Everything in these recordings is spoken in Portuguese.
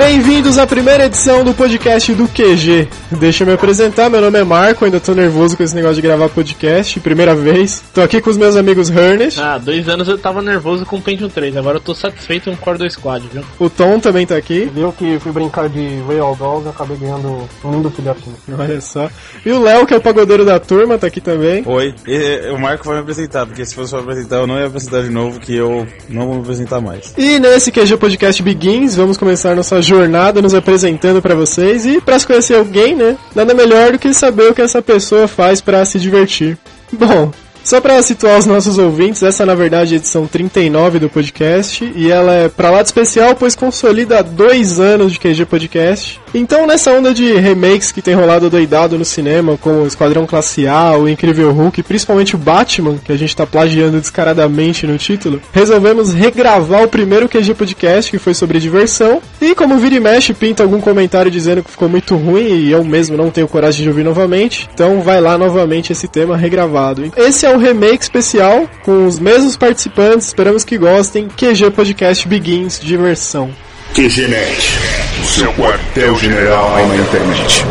Bem-vindos à primeira edição do podcast do QG. Deixa eu me apresentar, meu nome é Marco, ainda tô nervoso com esse negócio de gravar podcast, primeira vez. Tô aqui com os meus amigos Hernest. Ah, dois anos eu tava nervoso com o Pentium 3, agora eu tô satisfeito com o Core 2 Squad, viu? O Tom também tá aqui. Eu que fui brincar de Real Dolls e acabei ganhando um lindo filhotinho. Olha só. E o Léo, que é o pagodeiro da turma, tá aqui também. Oi, e, o Marco vai me apresentar, porque se fosse pra apresentar, eu não ia apresentar de novo, que eu não vou me apresentar mais. E nesse QG Podcast Begins, vamos começar nossa jornada nos apresentando pra vocês. E se conhecer alguém, né? Nada melhor do que saber o que essa pessoa faz pra se divertir. Bom, só para situar os nossos ouvintes, essa é na verdade a edição 39 do podcast e ela é pra lá de especial, pois consolida dois anos de QG Podcast. Então, nessa onda de remakes que tem rolado doidado no cinema, como Esquadrão Classe A, o Incrível Hulk, principalmente o Batman, que a gente tá plagiando descaradamente no título, resolvemos regravar o primeiro QG Podcast, que foi sobre diversão. E como vira e mexe, pinta algum comentário dizendo que ficou muito ruim e eu mesmo não tenho coragem de ouvir novamente, então vai lá novamente esse tema regravado. Esse é o remake especial com os mesmos participantes, esperamos que gostem. QG Podcast Begins Diversão. QGNet, o seu quartel-general na internet.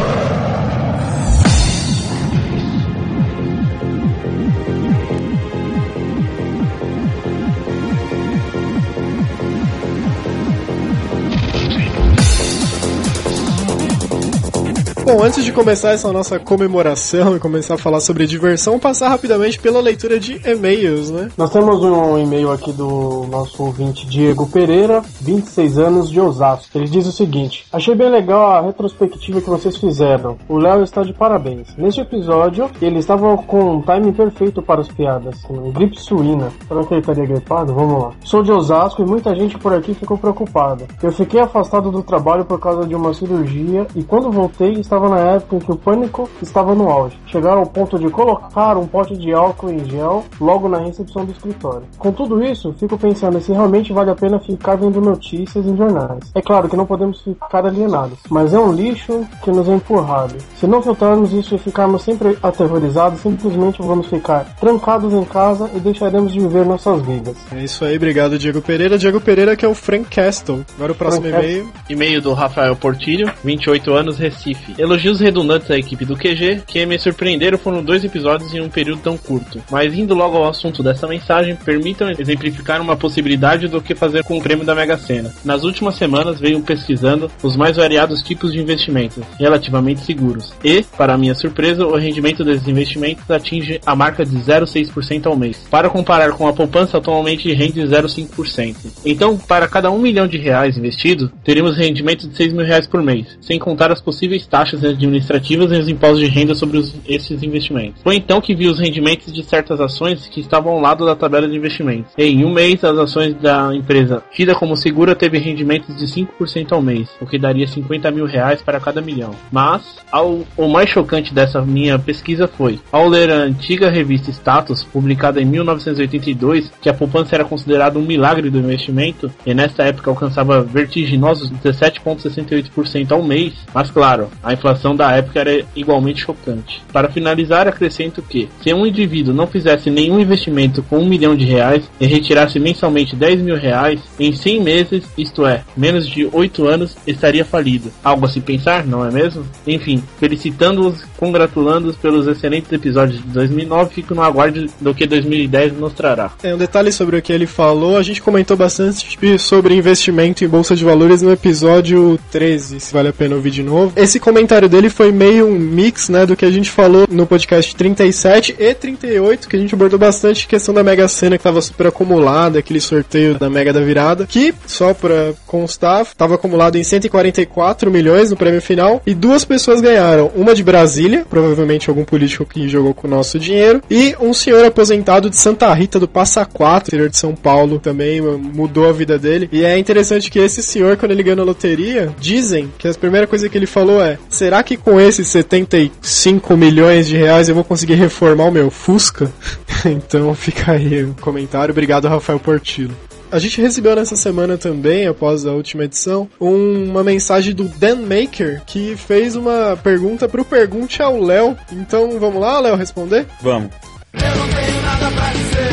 Bom, antes de começar essa nossa comemoração e começar a falar sobre diversão, passar rapidamente pela leitura de e-mails, né? Nós temos um e-mail aqui do nosso ouvinte Diego Pereira, 26 anos de Osasco. Ele diz o seguinte: Achei bem legal a retrospectiva que vocês fizeram. O Léo está de parabéns. Neste episódio, ele estava com um timing perfeito para as piadas. Um gripe suína. Será que ele estaria gripado? Vamos lá. Sou de Osasco e muita gente por aqui ficou preocupada. Eu fiquei afastado do trabalho por causa de uma cirurgia e quando voltei estava na época em que o pânico estava no auge. Chegaram ao ponto de colocar um pote de álcool em gel logo na recepção do escritório. Com tudo isso, fico pensando se realmente vale a pena ficar vendo notícias em jornais. É claro que não podemos ficar alienados, mas é um lixo que nos é empurrado. Se não filtrarmos isso e ficarmos sempre aterrorizados, simplesmente vamos ficar trancados em casa e deixaremos de viver nossas vidas. É isso aí, obrigado Diego Pereira. Diego Pereira que é o Frank Castle. Agora o próximo e-mail. E-mail do Rafael Portilho, 28 anos, Recife. Elogios redundantes à equipe do QG, que me surpreenderam foram dois episódios em um período tão curto. Mas indo logo ao assunto dessa mensagem, permitam exemplificar uma possibilidade do que fazer com o prêmio da Mega Sena. Nas últimas semanas venho pesquisando os mais variados tipos de investimentos, relativamente seguros. E, para minha surpresa, o rendimento desses investimentos atinge a marca de 0,6% ao mês. Para comparar com a poupança, atualmente rende 0,5%. Então, para cada um milhão de reais investido, teremos rendimento de 6 mil reais por mês, sem contar as possíveis taxas administrativas e os impostos de renda sobre os, esses investimentos. Foi então que vi os rendimentos de certas ações que estavam ao lado da tabela de investimentos. Em um mês, as ações da empresa tida como segura teve rendimentos de 5% ao mês, o que daria 50 mil reais para cada milhão. Mas, ao, o mais chocante dessa minha pesquisa foi, ao ler a antiga revista Status, publicada em 1982, que a poupança era considerada um milagre do investimento, e nessa época alcançava vertiginosos 17,68% ao mês, mas claro, a inflação da época era igualmente chocante. Para finalizar, acrescento que, se um indivíduo não fizesse nenhum investimento com um milhão de reais e retirasse mensalmente 10 mil reais, em 100 meses, isto é, menos de 8 anos, estaria falido. Algo a se pensar, não é mesmo? Enfim, felicitando-os, congratulando-os pelos excelentes episódios de 2009, fico no aguardo do que 2010 nos trará. É, um detalhe sobre o que ele falou, a gente comentou bastante sobre investimento em bolsa de valores no episódio 13, se vale a pena ouvir de novo. Esse comentário dele foi meio um mix, né, do que a gente falou no podcast 37 e 38, que a gente abordou bastante a questão da Mega Sena que estava super acumulada, aquele sorteio da Mega da Virada, que, só pra constar, estava acumulado em 144 milhões no prêmio final, e duas pessoas ganharam, uma de Brasília, provavelmente algum político que jogou com o nosso dinheiro, e um senhor aposentado de Santa Rita do Passa Quatro, interior de São Paulo, também mudou a vida dele, e é interessante que esse senhor, quando ele ganhou na loteria, dizem que a primeira coisa que ele falou é, que com esses 75 milhões de reais eu vou conseguir reformar o meu Fusca? então fica aí o comentário. Obrigado, Rafael Portillo. A gente recebeu nessa semana também, após a última edição, um, uma mensagem do Dan Maker, que fez uma pergunta pro Pergunte ao Léo. Então vamos lá, Léo, responder? Vamos. Eu não tenho nada pra dizer,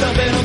também não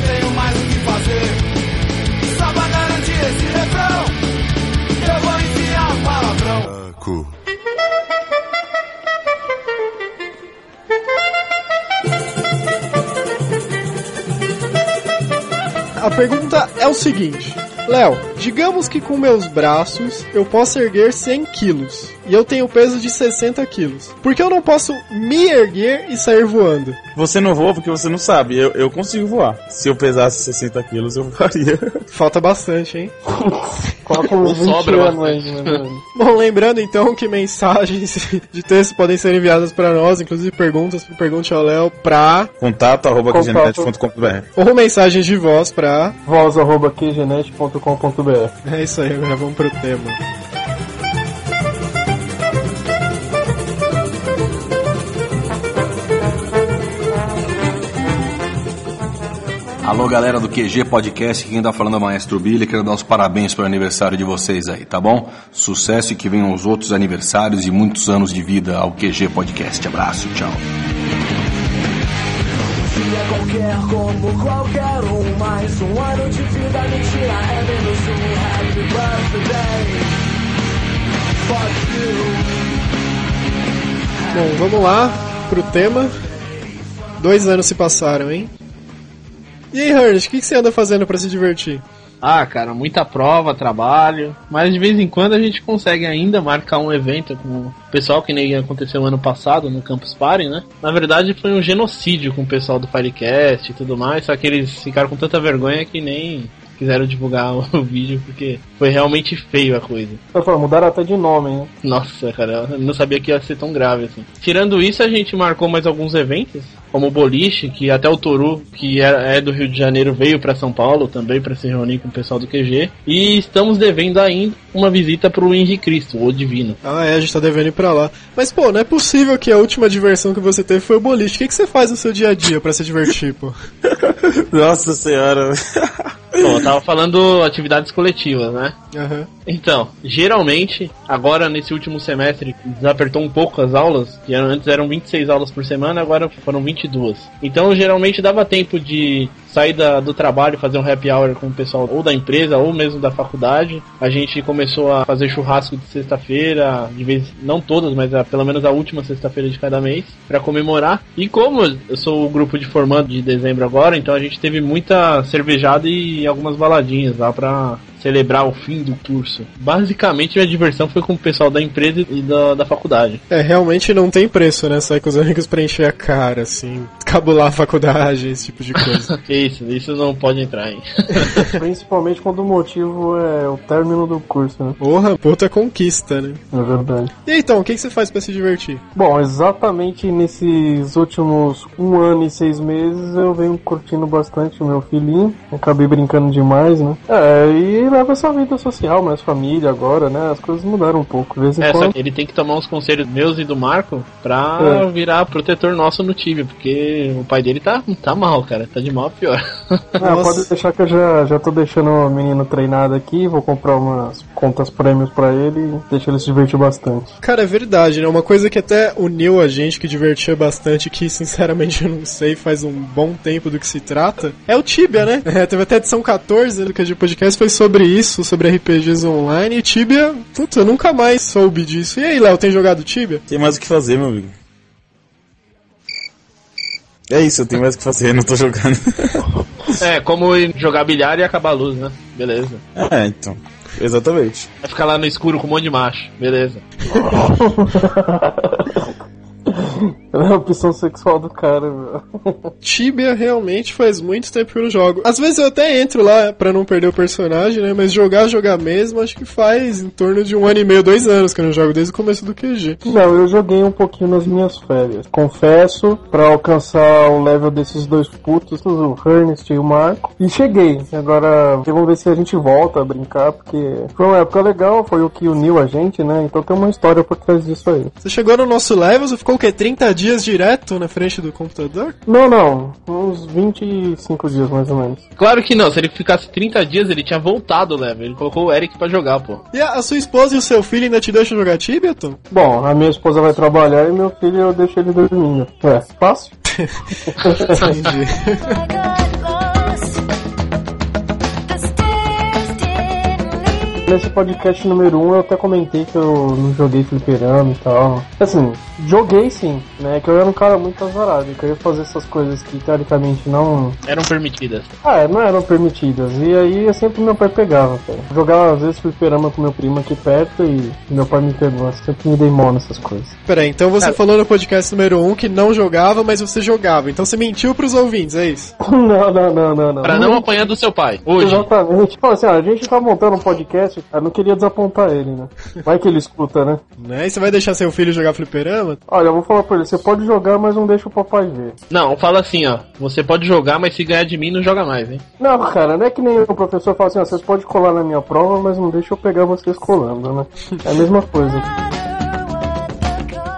A pergunta é o seguinte. Léo, digamos que com meus braços eu posso erguer 100 quilos e eu tenho peso de 60 quilos. Por que eu não posso me erguer e sair voando? Você não voa porque você não sabe. Eu, eu consigo voar. Se eu pesasse 60 quilos, eu voaria. Falta bastante, hein? Coloca 20 sobra anos aí, né? Bom, lembrando então que mensagens de texto podem ser enviadas para nós, inclusive perguntas pro Pergunte ao Léo pra Contato arroba Contato. quigenet.com.br. ou mensagens de voz pra voz.qgenet.com.br É isso aí, agora vamos pro tema. Alô, galera do QG Podcast, quem tá falando é o Maestro Billy. Quero dar os parabéns pelo aniversário de vocês aí, tá bom? Sucesso e que venham os outros aniversários e muitos anos de vida ao QG Podcast. Abraço, tchau. Dia qualquer como qualquer um Mais um ano de vida, mentira É menos um happy birthday Fuck you Bom, vamos lá pro tema. Dois anos se passaram, hein? E aí, Ernest, o que, que você anda fazendo pra se divertir? Ah, cara, muita prova, trabalho. Mas de vez em quando a gente consegue ainda marcar um evento com o pessoal que nem aconteceu ano passado no Campus Party, né? Na verdade foi um genocídio com o pessoal do Firecast e tudo mais, só que eles ficaram com tanta vergonha que nem quiseram divulgar o vídeo porque foi realmente feio a coisa. Eu falo, mudaram até de nome, né? Nossa, cara, eu não sabia que ia ser tão grave assim. Tirando isso, a gente marcou mais alguns eventos, como o Boliche, que até o Toru, que é, é do Rio de Janeiro, veio para São Paulo também para se reunir com o pessoal do QG. E estamos devendo ainda uma visita pro Henrique Cristo, o Divino. Ah, é, a gente tá devendo ir pra lá. Mas, pô, não é possível que a última diversão que você teve foi o boliche. O que, que você faz no seu dia a dia pra se divertir, pô? Nossa senhora. Bom, eu tava falando atividades coletivas, né? Aham. Então, geralmente, agora nesse último semestre, desapertou um pouco as aulas, que eram- antes eram 26 aulas por semana, agora foram 22. Então, geralmente dava tempo de sair da- do trabalho, fazer um happy hour com o pessoal ou da empresa ou mesmo da faculdade. A gente começou a fazer churrasco de sexta-feira, de vez, não todas, mas a- pelo menos a última sexta-feira de cada mês, pra comemorar. E como eu sou o grupo de formando de dezembro agora, então a gente teve muita cervejada e algumas baladinhas lá pra celebrar o fim do curso. Basicamente, minha diversão foi com o pessoal da empresa e da, da faculdade. É, realmente não tem preço, né? Sair com os amigos pra encher a cara, assim, cabular a faculdade, esse tipo de coisa. Isso, isso não pode entrar, hein? Principalmente quando o motivo é o término do curso, né? Porra, puta conquista, né? É verdade. E aí, então, o que, que você faz pra se divertir? Bom, exatamente nesses últimos um ano e seis meses eu venho curtindo bastante o meu filhinho. Acabei brincando demais, né? É, e leva essa vida social, mais família agora, né? As coisas mudaram um pouco. De vez em É, só quando. que ele tem que tomar uns conselhos meus e do Marco pra É. virar protetor nosso no time, porque o pai dele tá, tá mal, cara. Tá de mal a pior. Ah, pode deixar que eu já, já tô deixando o menino treinado aqui, vou comprar umas contas prêmios pra ele e deixar ele se divertir bastante. Cara, é verdade, né? Uma coisa que até uniu a gente, que divertia bastante, que sinceramente eu não sei faz um bom tempo do que se trata, é o Tibia, né? É, teve até a edição 14 do QG Podcast, foi sobre isso, sobre RPGs online, e Tibia, puta, eu nunca mais soube disso. E aí, Léo, tem jogado Tibia? Tem mais o que fazer, meu amigo. É isso, eu tenho mais o que fazer, não tô jogando. é, como jogar bilhar e acabar a luz, né? Beleza. é, então. Exatamente. Vai ficar lá no escuro com um monte de macho. Beleza. É a opção sexual do cara, meu. Tibia realmente faz muito tempo que eu não jogo. Às vezes eu até entro lá pra não perder o personagem, né? Mas jogar, jogar mesmo, acho que faz em torno de um ano e meio, dois anos que eu não jogo, desde o começo do QG. Não, eu joguei um pouquinho nas minhas férias. Confesso, pra alcançar o level desses dois putos, o Ernest e o Marco. E cheguei. Agora, vamos ver se a gente volta a brincar, porque foi uma época legal, foi o que uniu a gente, né? Então tem uma história por trás disso aí. Você chegou no nosso level, você ficou quê? 30 dias direto na frente do computador? Não, não. Uns 25 dias mais ou menos. Claro que não, se ele ficasse 30 dias, ele tinha voltado level. Ele colocou o Eric pra jogar, pô. E a, a sua esposa e o seu filho ainda te deixam jogar Tibia, Tom? Bom, a minha esposa vai trabalhar e meu filho eu deixo ele dormindo. É, fácil? Entendi. nesse podcast número 1 um, eu até comentei que eu não joguei fliperama e tal. Assim, joguei sim, né? Que eu era um cara muito azarado, que eu ia fazer essas coisas que teoricamente não. Eram permitidas. Ah, não eram permitidas. E aí eu sempre meu pai pegava, cara. Jogava às vezes fliperama com meu primo aqui perto e meu pai me pegou. Eu sempre me dei mó nessas coisas. Peraí, então você falou no podcast número 1 um que não jogava, mas você jogava. Então você mentiu pros ouvintes, é isso? não, não, não, não, não. Pra não apanhar do seu pai. Hoje. Exatamente. Fala assim, ó, a gente tá montando um podcast, eu não queria desapontar ele, né? Vai que ele escuta, né? Né? E você vai deixar seu filho jogar fliperama? Olha, eu vou falar pra ele, você pode jogar, mas não deixa o papai ver. Não, fala assim, ó. Você pode jogar, mas se ganhar de mim, não joga mais, hein? Não, cara, não é que nem o professor fala assim, ó, vocês podem colar na minha prova, mas não deixa eu pegar vocês colando, né? É a mesma coisa.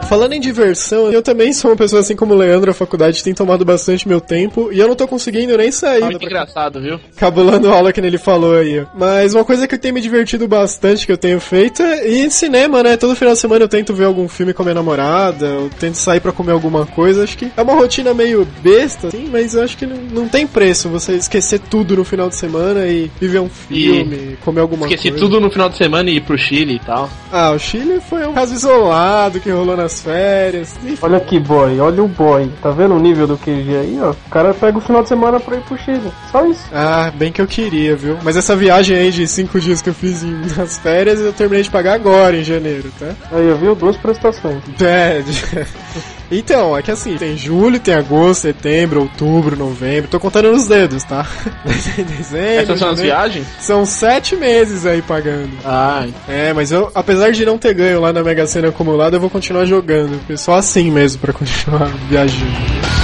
Falando em diversão, eu também sou uma pessoa assim como o Leandro, a faculdade tem tomado bastante meu tempo e eu não tô conseguindo nem sair. Muito engraçado, viu? Cabulando aula que ele falou aí. Mas uma coisa que tem me divertido bastante, que eu tenho feito, é ir em cinema, né? Todo final de semana eu tento ver algum filme com a minha namorada, eu tento sair para comer alguma coisa. Acho que é uma rotina meio besta, assim, mas eu acho que não, não tem preço você esquecer tudo no final de semana e viver um filme, e comer alguma esqueci coisa. Esqueci tudo no final de semana e ir pro Chile e tal. Ah, o Chile foi um caso isolado que rolou nas férias. Olha que boy, olha o boy. Tá vendo o nível do QG aí, ó? O cara pega o final de semana pra ir pro Chile. Só isso. Ah, bem que eu queria, viu? Mas essa viagem aí de cinco dias que eu fiz nas férias, eu terminei de pagar agora, em janeiro, tá? Aí, eu vi duas prestações. É, então, é que assim, tem julho, tem agosto, setembro, outubro, novembro. Tô contando nos dedos, tá? Dezembro. Essas são as viagens? São sete meses aí pagando. Ah. É, mas eu, apesar de não ter ganho lá na Mega Sena acumulada, eu vou continuar jogando. Porque só assim mesmo pra continuar viajando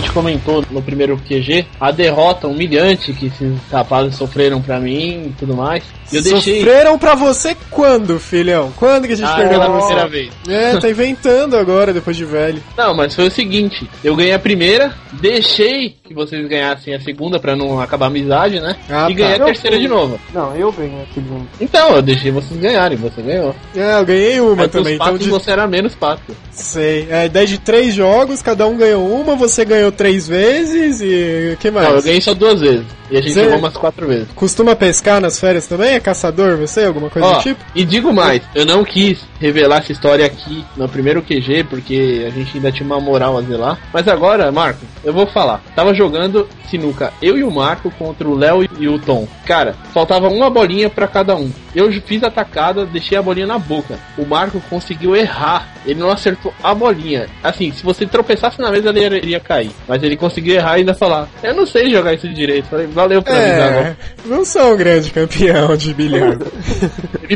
gente comentou no primeiro QG a derrota humilhante que esses rapazes sofreram pra mim e tudo mais. Eu deixei. Sofreram pra você quando, filhão? Quando que a gente ah, perdeu pela primeira vez? É, tá inventando agora, depois de velho. Não, mas foi o seguinte: eu ganhei a primeira, deixei que vocês ganhassem a segunda pra não acabar a amizade, né? Ah, e ganhei tá. a terceira Eu- de novo. Não, eu ganhei a segunda. Então, eu deixei vocês ganharem, você ganhou. É, eu ganhei uma Mas também, então de... você era menos pato. Sei. É, ideia de três jogos, cada um ganhou uma, você ganhou três vezes e. o que mais? Não, eu ganhei só duas vezes. E a gente Zé- jogou umas quatro vezes. Costuma pescar nas férias também? É caçador você? Alguma coisa Ó, do tipo? e digo mais, eu não quis revelar essa história aqui no primeiro QG, porque a gente ainda tinha uma moral a zelar. Mas agora, Marco, eu vou falar. Tava jogando sinuca eu e o Marco contra o Léo e o Tom. Cara, faltava uma bolinha pra cada um. Eu fiz a tacada, deixei a bolinha na boca. O Marco conseguiu errar. Ele não acertou a bolinha. Assim, se você tropeçasse na mesa, ele iria- cair. Mas ele conseguiu errar e ainda falar: Eu não sei jogar isso direito. Falei, valeu avisar. É, agora." não sou um grande campeão de bilhar.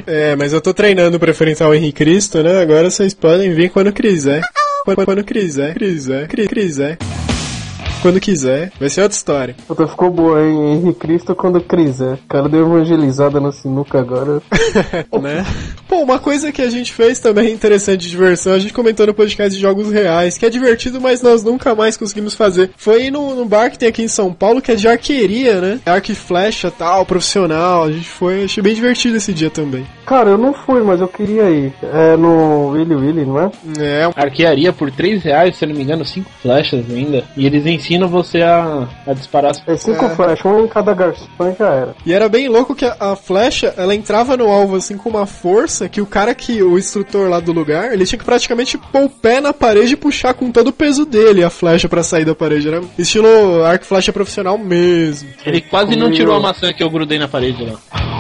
é, mas eu tô treinando o preferencial Henrique Cristo, né? Agora vocês podem vir quando quiser. Quando, quiser, quiser, quiser. Quando quiser, vai ser outra história. Puta, ficou boa, hein? Henrique Cristo quando quiser. O cara deu evangelizada no sinuca agora. né? Pô, uma coisa que a gente fez também interessante de diversão, a gente comentou no podcast de jogos reais, que é divertido, mas nós nunca mais conseguimos fazer. Foi ir no, no bar que tem aqui em São Paulo, que é de arqueria, né? Arco e flecha, tal, profissional. A gente foi, achei bem divertido esse dia também. Cara, eu não fui, mas eu queria ir. É no Willy Willy, não é? É, Arquearia por 3 reais, se eu não me engano, 5 flechas ainda. E eles ensinam você a, a disparar as É cinco flash, um em cada garçom já era. E era bem louco que a, a flecha, ela entrava no alvo assim com uma força que o cara que, o instrutor lá do lugar, ele tinha que praticamente pôr o pé na parede e puxar com todo o peso dele a flecha pra sair da parede. Era estilo arco flecha profissional mesmo. Ele quase não tirou a maçã que eu grudei na parede lá.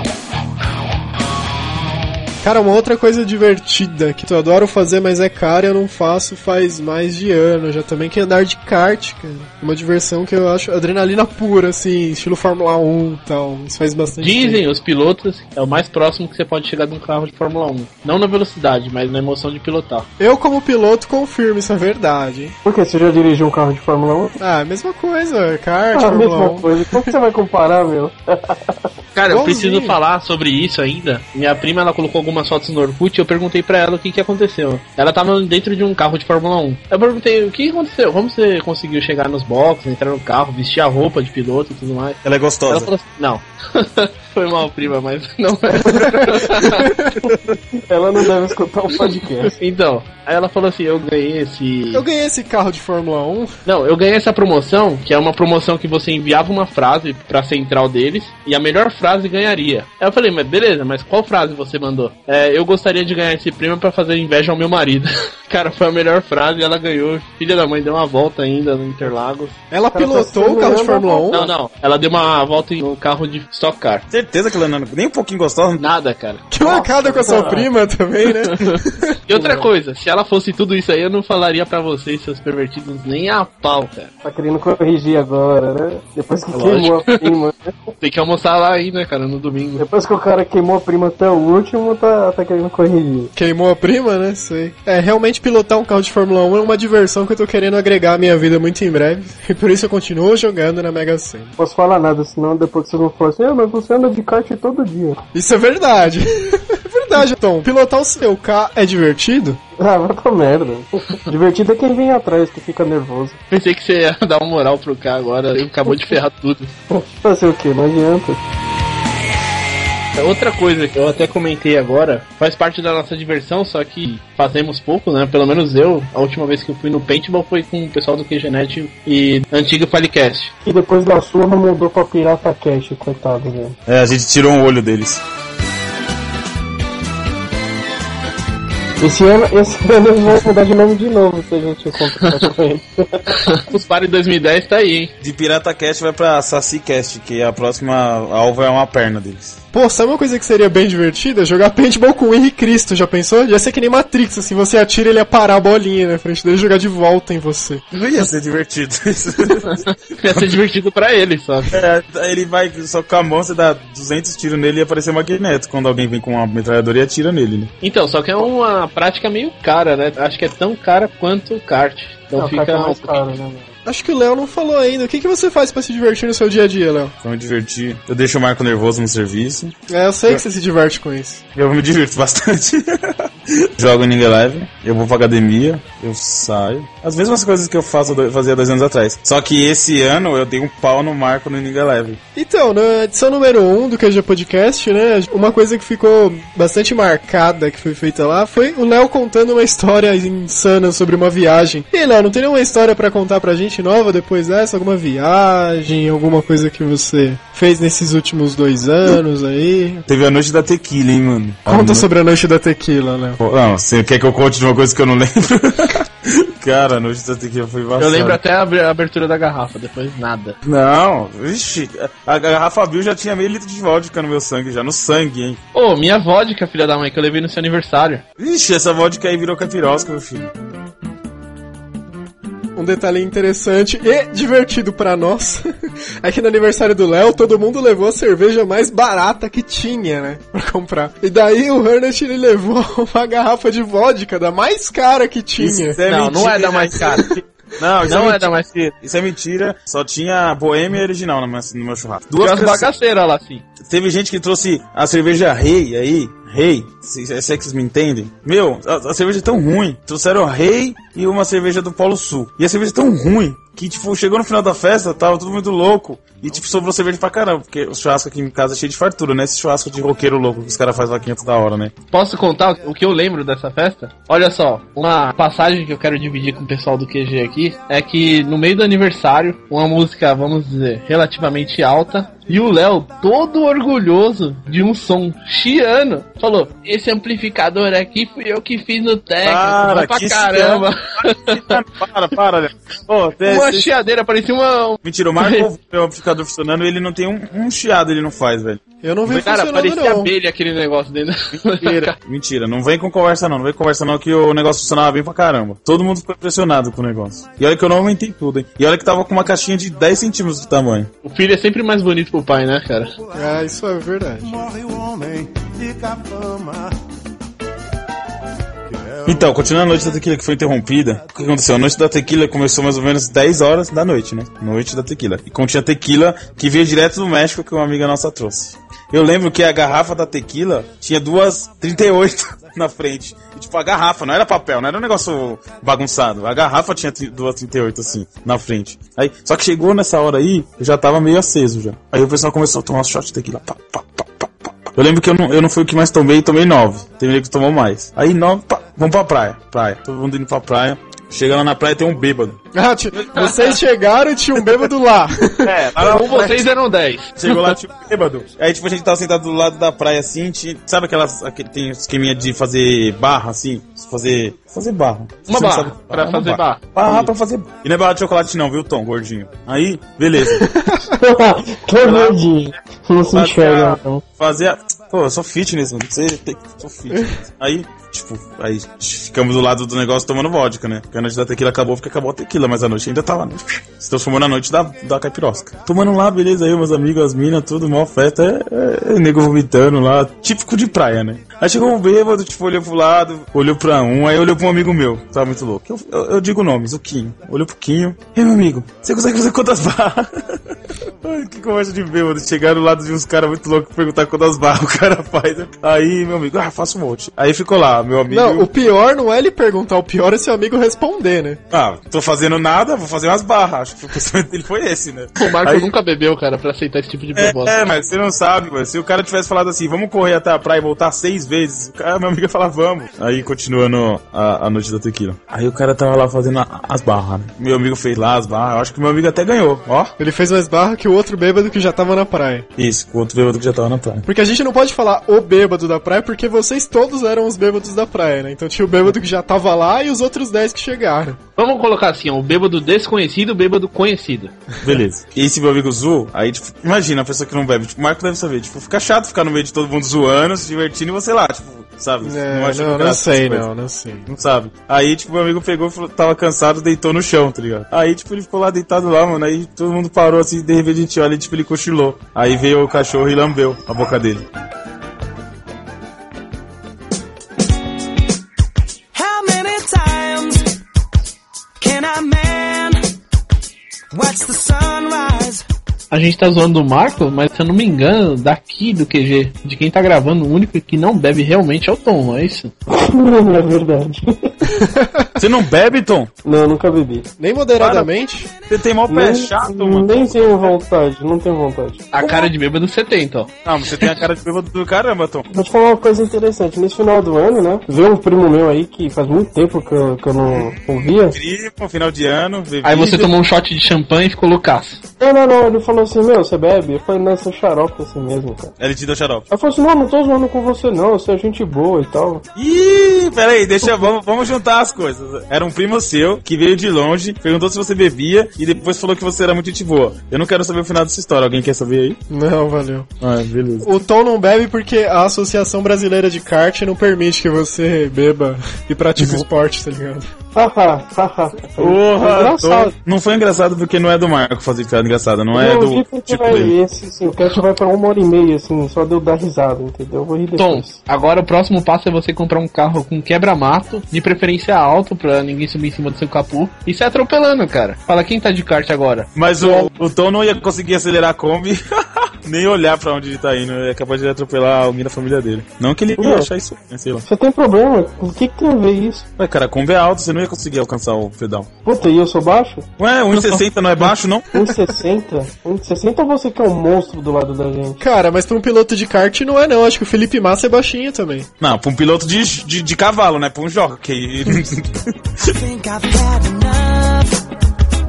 Cara, uma outra coisa divertida que eu adoro fazer, mas é caro e eu não faço faz mais de ano já também, que é andar de kart, cara. Uma diversão que eu acho adrenalina pura, assim, estilo Fórmula 1 e tal. Isso faz bastante tempo. Dizem os pilotos é o mais próximo que você pode chegar de um carro de Fórmula 1. Não na velocidade, mas na emoção de pilotar. Eu, como piloto, confirmo isso é verdade, hein? Por que? Você já dirigiu um carro de Fórmula 1? Ah, mesma coisa, kart, Ah, a Fórmula mesma 1. coisa. Como que você vai comparar, meu? Cara, eu preciso falar sobre isso ainda. Minha prima, ela colocou algumas fotos no Orkut e eu perguntei pra ela o que que aconteceu. Ela tava dentro de um carro de Fórmula 1. Eu perguntei, o que aconteceu? Como você conseguiu chegar nos boxes, entrar no carro, vestir a roupa de piloto e tudo mais? Ela é Ela gostosa. falou assim, não. Foi mal, prima, mas não Ela não deve escutar o podcast. Então, aí ela falou assim, eu ganhei esse... Eu ganhei esse carro de Fórmula 1. Não, eu ganhei essa promoção, que é uma promoção que você enviava uma frase pra central deles, e a melhor frase frase ganharia. Aí eu falei, mas beleza, mas qual frase você mandou? É, eu gostaria de ganhar esse prêmio pra fazer inveja ao meu marido. Cara, foi a melhor frase, ela ganhou. Filha da mãe deu uma volta ainda no Interlagos. Ela Cara, pilotou o carro de Fórmula a 1. Não, não, ela deu uma volta no carro de Stock Car. Certeza que ela não é nem um pouquinho gostosa. Nada, cara. Que mancada com a sua prima também, né? E outra coisa, se ela fosse tudo isso aí, eu não falaria pra vocês, seus pervertidos, nem a pau, cara. Tá querendo corrigir agora, né? Depois que Lógico. queimou a prima. né? Tem que almoçar lá ainda, cara, no domingo. Depois que o cara queimou a prima até o último, tá, tá querendo corrigir. Queimou a prima, né? Sei. É, realmente pilotar um carro de Fórmula 1 é uma diversão que eu tô querendo agregar à minha vida muito em breve. E por isso eu continuo jogando na Mega Sena. Não posso falar nada, senão depois vocês vão falar assim, ah, mas você anda de kart todo dia. Isso é verdade. é verdade, Tom. Pilotar o seu carro é divertido? Ah, vai pra merda. Divertido é quem vem atrás, que fica nervoso. Pensei que você ia dar uma moral pro cara agora, ele acabou de ferrar tudo. Fazer o que? Não adianta. Outra coisa que eu até comentei agora, faz parte da nossa diversão, só que fazemos pouco, né? Pelo menos eu, a última vez que eu fui no Paintball foi com o pessoal do QGNet e antigo Palicast. E depois da sua não mudou pra Pirata Cash, coitado, né? É, a gente tirou um olho deles. Esse ano, esse ano eles vão mudar de nome de novo se a gente encontrar com eles. Os pares 2010 tá aí, hein? De Pirata Cast vai pra Saci Cast, que a próxima alvo é uma perna deles. Pô, sabe uma coisa que seria bem divertida? Jogar paintball com o Henry Cristo, já pensou? Ia ser que nem Matrix, assim, você atira ele ia parar a bolinha na frente dele e jogar de volta em você. Não ia ser divertido isso. Ia ser divertido pra ele, sabe? É, ele vai só com a mão, você dá 200 tiros nele e aparecer magneto quando alguém vem com uma metralhadora e atira nele, né? Então, só que é uma prática meio cara, né? Acho que é tão cara quanto o kart. Então Não, fica. fica mais caro, né? Acho que o Léo não falou ainda. O que, que você faz pra se divertir no seu dia a dia, Léo? Pra me divertir. Eu deixo o Marco nervoso no serviço. É, eu sei que você se diverte com isso. Eu me divirto bastante. Jogo em Ninja Live, eu vou pra academia, eu saio. As mesmas coisas que eu faço, fazia dois anos atrás. Só que esse ano eu dei um pau no Marco no Ninja Live. Então, na edição número 1 um do QG Podcast, né, uma coisa que ficou bastante marcada que foi feita lá foi o Léo contando uma história insana sobre uma viagem. E Léo, não tem nenhuma história pra contar pra gente nova depois dessa? Alguma viagem, alguma coisa que você fez nesses últimos dois anos aí? Teve a noite da tequila, hein, mano? Conta a sobre a noite da tequila, Léo. Pô, Não, você quer que eu conte de uma coisa que eu não lembro? Cara, a noite da tequila foi embaçada. Eu lembro até a ab- a abertura da garrafa, depois nada. Não, vixe, a garrafa Bill já tinha meio litro de vodka no meu sangue, já no sangue, hein? Ô, minha vodka, filha da mãe, que eu levei no seu aniversário. Vixe, essa vodka aí virou capirosca, meu filho. Um detalhe interessante e divertido pra nós é que no aniversário do Léo todo mundo levou a cerveja mais barata que tinha, né? Pra comprar. E daí o Hernest ele levou uma garrafa de vodka da mais cara que tinha. Isso é não, não é da mais cara. Não, isso Não é, é da mais cara. Isso é mentira. Só tinha Boêmia original no meu, no meu churrasco. Duas bagaceiras lá, assim. Teve gente que trouxe a cerveja Rei aí. Rei, se, se é que vocês me entendem. Meu, a, a cerveja é tão ruim. Trouxeram Rei e uma cerveja do Polo Sul. E a cerveja é tão ruim que, tipo, chegou no final da festa, tava tudo muito louco. E, tipo, sobrou cerveja pra caramba. Porque o churrasco aqui em casa é cheio de fartura, né? Esse churrasco de roqueiro louco que os caras fazem vaquinha toda hora, né? Posso contar o que eu lembro dessa festa? Olha só, uma passagem que eu quero dividir com o pessoal do QG aqui é que no meio do aniversário, uma música, vamos dizer, relativamente alta, e o Léo, todo orgulhoso de um som chiano, falou: Esse amplificador aqui fui eu que fiz no técnico, Para, pra caramba. para, para? Ô, tem- uma chiadeira, parecia uma. Mentira, o Marco ouve o amplificador funcionando e ele não tem um, um chiado, ele não faz, velho. Eu não vi Cara, funcionando parecia não. abelha aquele negócio dentro. Mentira, mentira, não vem com conversa não, não vem com conversa não que o negócio funcionava bem pra caramba. Todo mundo ficou impressionado com o negócio. E olha que eu não aumentei tudo, hein. E olha que tava com uma caixinha de 10 centímetros de tamanho. o filho é sempre mais bonito pro pai, né, cara? Ah, isso é verdade. Então, continuando a noite da tequila que foi interrompida, o que aconteceu? A noite da tequila começou mais ou menos 10 horas da noite, né? Noite da tequila. E continha tequila que veio direto do México que uma amiga nossa trouxe. Eu lembro que a garrafa da tequila tinha duas 38 na frente. E, tipo, a garrafa, não era papel, não era um negócio bagunçado. A garrafa tinha duas 38 assim, na frente. Aí, só que chegou nessa hora aí, eu já tava meio aceso já. Aí o pessoal começou a tomar um shot de tequila. Pá, pá, pá. Eu lembro que eu não, eu não fui o que mais tomei, tomei nove. Tem que tomou mais. Aí nove, pá, vamos pra praia. Praia. Todo mundo indo pra praia. Chega lá na praia tem um bêbado. Ah, vocês chegaram e tinha um bêbado lá. É, Com vocês eram 10. Chegou lá, tipo, bêbado. Aí, tipo, a gente tava sentado do lado da praia, assim, tinha, sabe aquelas, aquele, tem um esqueminha de fazer barra, assim? Fazer, fazer barra. Uma barra, sabe- pra fazer barra. Barra pra fazer. E não é barra de chocolate não, viu, Tom, gordinho? Aí, beleza. Tô verdinho. Não se enxerga, então. Fazer a... Pô, eu sou fitness, mano. Você tem que... Sou fitness. Aí, tipo, aí ficamos do lado do negócio tomando vodka, né? Porque a noite da tequila acabou, porque acabou a tequila, mas a noite ainda tava, né? Se transformou na noite da, da caipirosca. Tomando lá, beleza, aí, meus amigos, as minas, tudo, mó festa, é, é, é nego vomitando lá, típico de praia, né? Aí chegou um bêbado, tipo, olhou pro lado, olhou pra um, aí olhou pra um amigo meu, tava muito louco. Eu, eu, eu digo nomes, o Quinho. Olhou pro Quinho, e meu amigo, você consegue fazer quantas barras? Ai, que conversa de bêbado. Chegaram do lado de uns caras muito loucos perguntar quantas barras o cara faz. Aí, meu amigo, ah, faço um monte. Aí ficou lá, meu amigo. Não, o pior não é ele perguntar, o pior é seu amigo responder, né? Ah, tô fazendo nada, vou fazer umas barras. Acho que o pensamento dele foi esse, né? O Marco Aí- nunca bebeu, cara, pra aceitar esse tipo de proposta. É, mas você não sabe, mano. Se o cara tivesse falado assim, vamos correr até a praia e voltar seis vezes, o cara, meu amigo ia falar, vamos. Aí continuando a, a noite da tequila. Aí o cara tava lá fazendo a- as barras. né? Meu amigo fez lá as barras. Eu acho que meu amigo até ganhou, ó. Ele fez mais barra que o outro bêbado que já tava na praia. Isso, com o outro bêbado que já tava na praia. Porque a gente não pode falar o bêbado da praia, porque vocês todos eram os bêbados da praia, né? Então tinha o bêbado que já tava lá e os outros 10 que chegaram. Vamos colocar assim, ó, o bêbado desconhecido, o bêbado conhecido. Beleza. E esse meu amigo zoou, aí, tipo, imagina a pessoa que não bebe. Tipo, o Marco deve saber. Tipo, fica chato ficar no meio de todo mundo zoando, se divertindo e você lá, tipo, sabe? É, acha não, não, sei, não, não sei. Não sabe. Aí, tipo, meu amigo pegou, e falou- tava cansado, deitou no chão, tá ligado? Aí, tipo, ele ficou lá deitado lá, mano. Aí todo mundo parou assim, de repente a gente olha e, tipo, ele cochilou. Aí veio o cachorro e lambeu a boca dele. The sunrise? A gente tá zoando o Marco, mas se eu não me engano, daqui do QG, de quem tá gravando, o único que não bebe realmente é o Tom, não é isso? Não é verdade. Você não bebe, Tom? Não, nunca bebi. Nem moderadamente. Você tem mó pé chato, mano. nem tenho vontade, não tenho vontade. A cara de bêbado você tem, então. Não, mas você tem a cara de bêbado do caramba, Tom. Vou te falar uma coisa interessante. Nesse final do ano, né? Veio um primo meu aí que faz muito tempo que eu, que eu não ouvia. Gripe, final de ano. Aí você tomou um shot de champanhe e ficou loucaço. Não, não, não. Ele falou assim: Meu, você bebe? Eu falei: Não, eu sou xarope assim mesmo, cara. Ele te deu xarope. Aí falou assim: Não, não tô zoando com você, não. Você é gente boa e tal. Ih, peraí, deixa, vamos, vamos juntar as coisas. Era um primo seu que veio de longe, perguntou se você bebia e depois falou que você era muito gente boa. Eu não quero saber o final dessa história. Alguém quer saber aí? Não, valeu. Ah, beleza. O Tom não bebe porque a Associação Brasileira de Kart não permite que você beba e pratique esporte, tá ligado? Haha, haha. Porra, engraçado. tô- Não foi engraçado porque não é do Marco fazer piada engraçada, não é eu porque tipo vai, dele. esse, assim, o cast vai pra uma hora e meia, assim, só deu dar risada, entendeu? Eu vou rir Tom, agora o próximo passo é você comprar um carro com quebra-mato, de preferência alto, pra ninguém subir em cima do seu capô, e sair atropelando, cara. Fala quem tá de kart agora. Mas o, o Tom não ia conseguir acelerar a Kombi, nem olhar pra onde ele tá indo. É capaz de atropelar alguém da família dele. Não que ele ia achar isso, né, sei lá. Você tem problema? O que que tem a ver isso? Ué, cara, a Kombi é alta, você não ia conseguir alcançar o pedal. Puta, e eu sou baixo? Ué, 1,60 não é baixo, não? 1,60? 1,60 ou você que é um monstro do lado da gente? Cara, mas pra um piloto de kart não é não. Acho que o Felipe Massa é baixinho também. Não, pra um piloto de, de, de cavalo, né? Pra um jockey.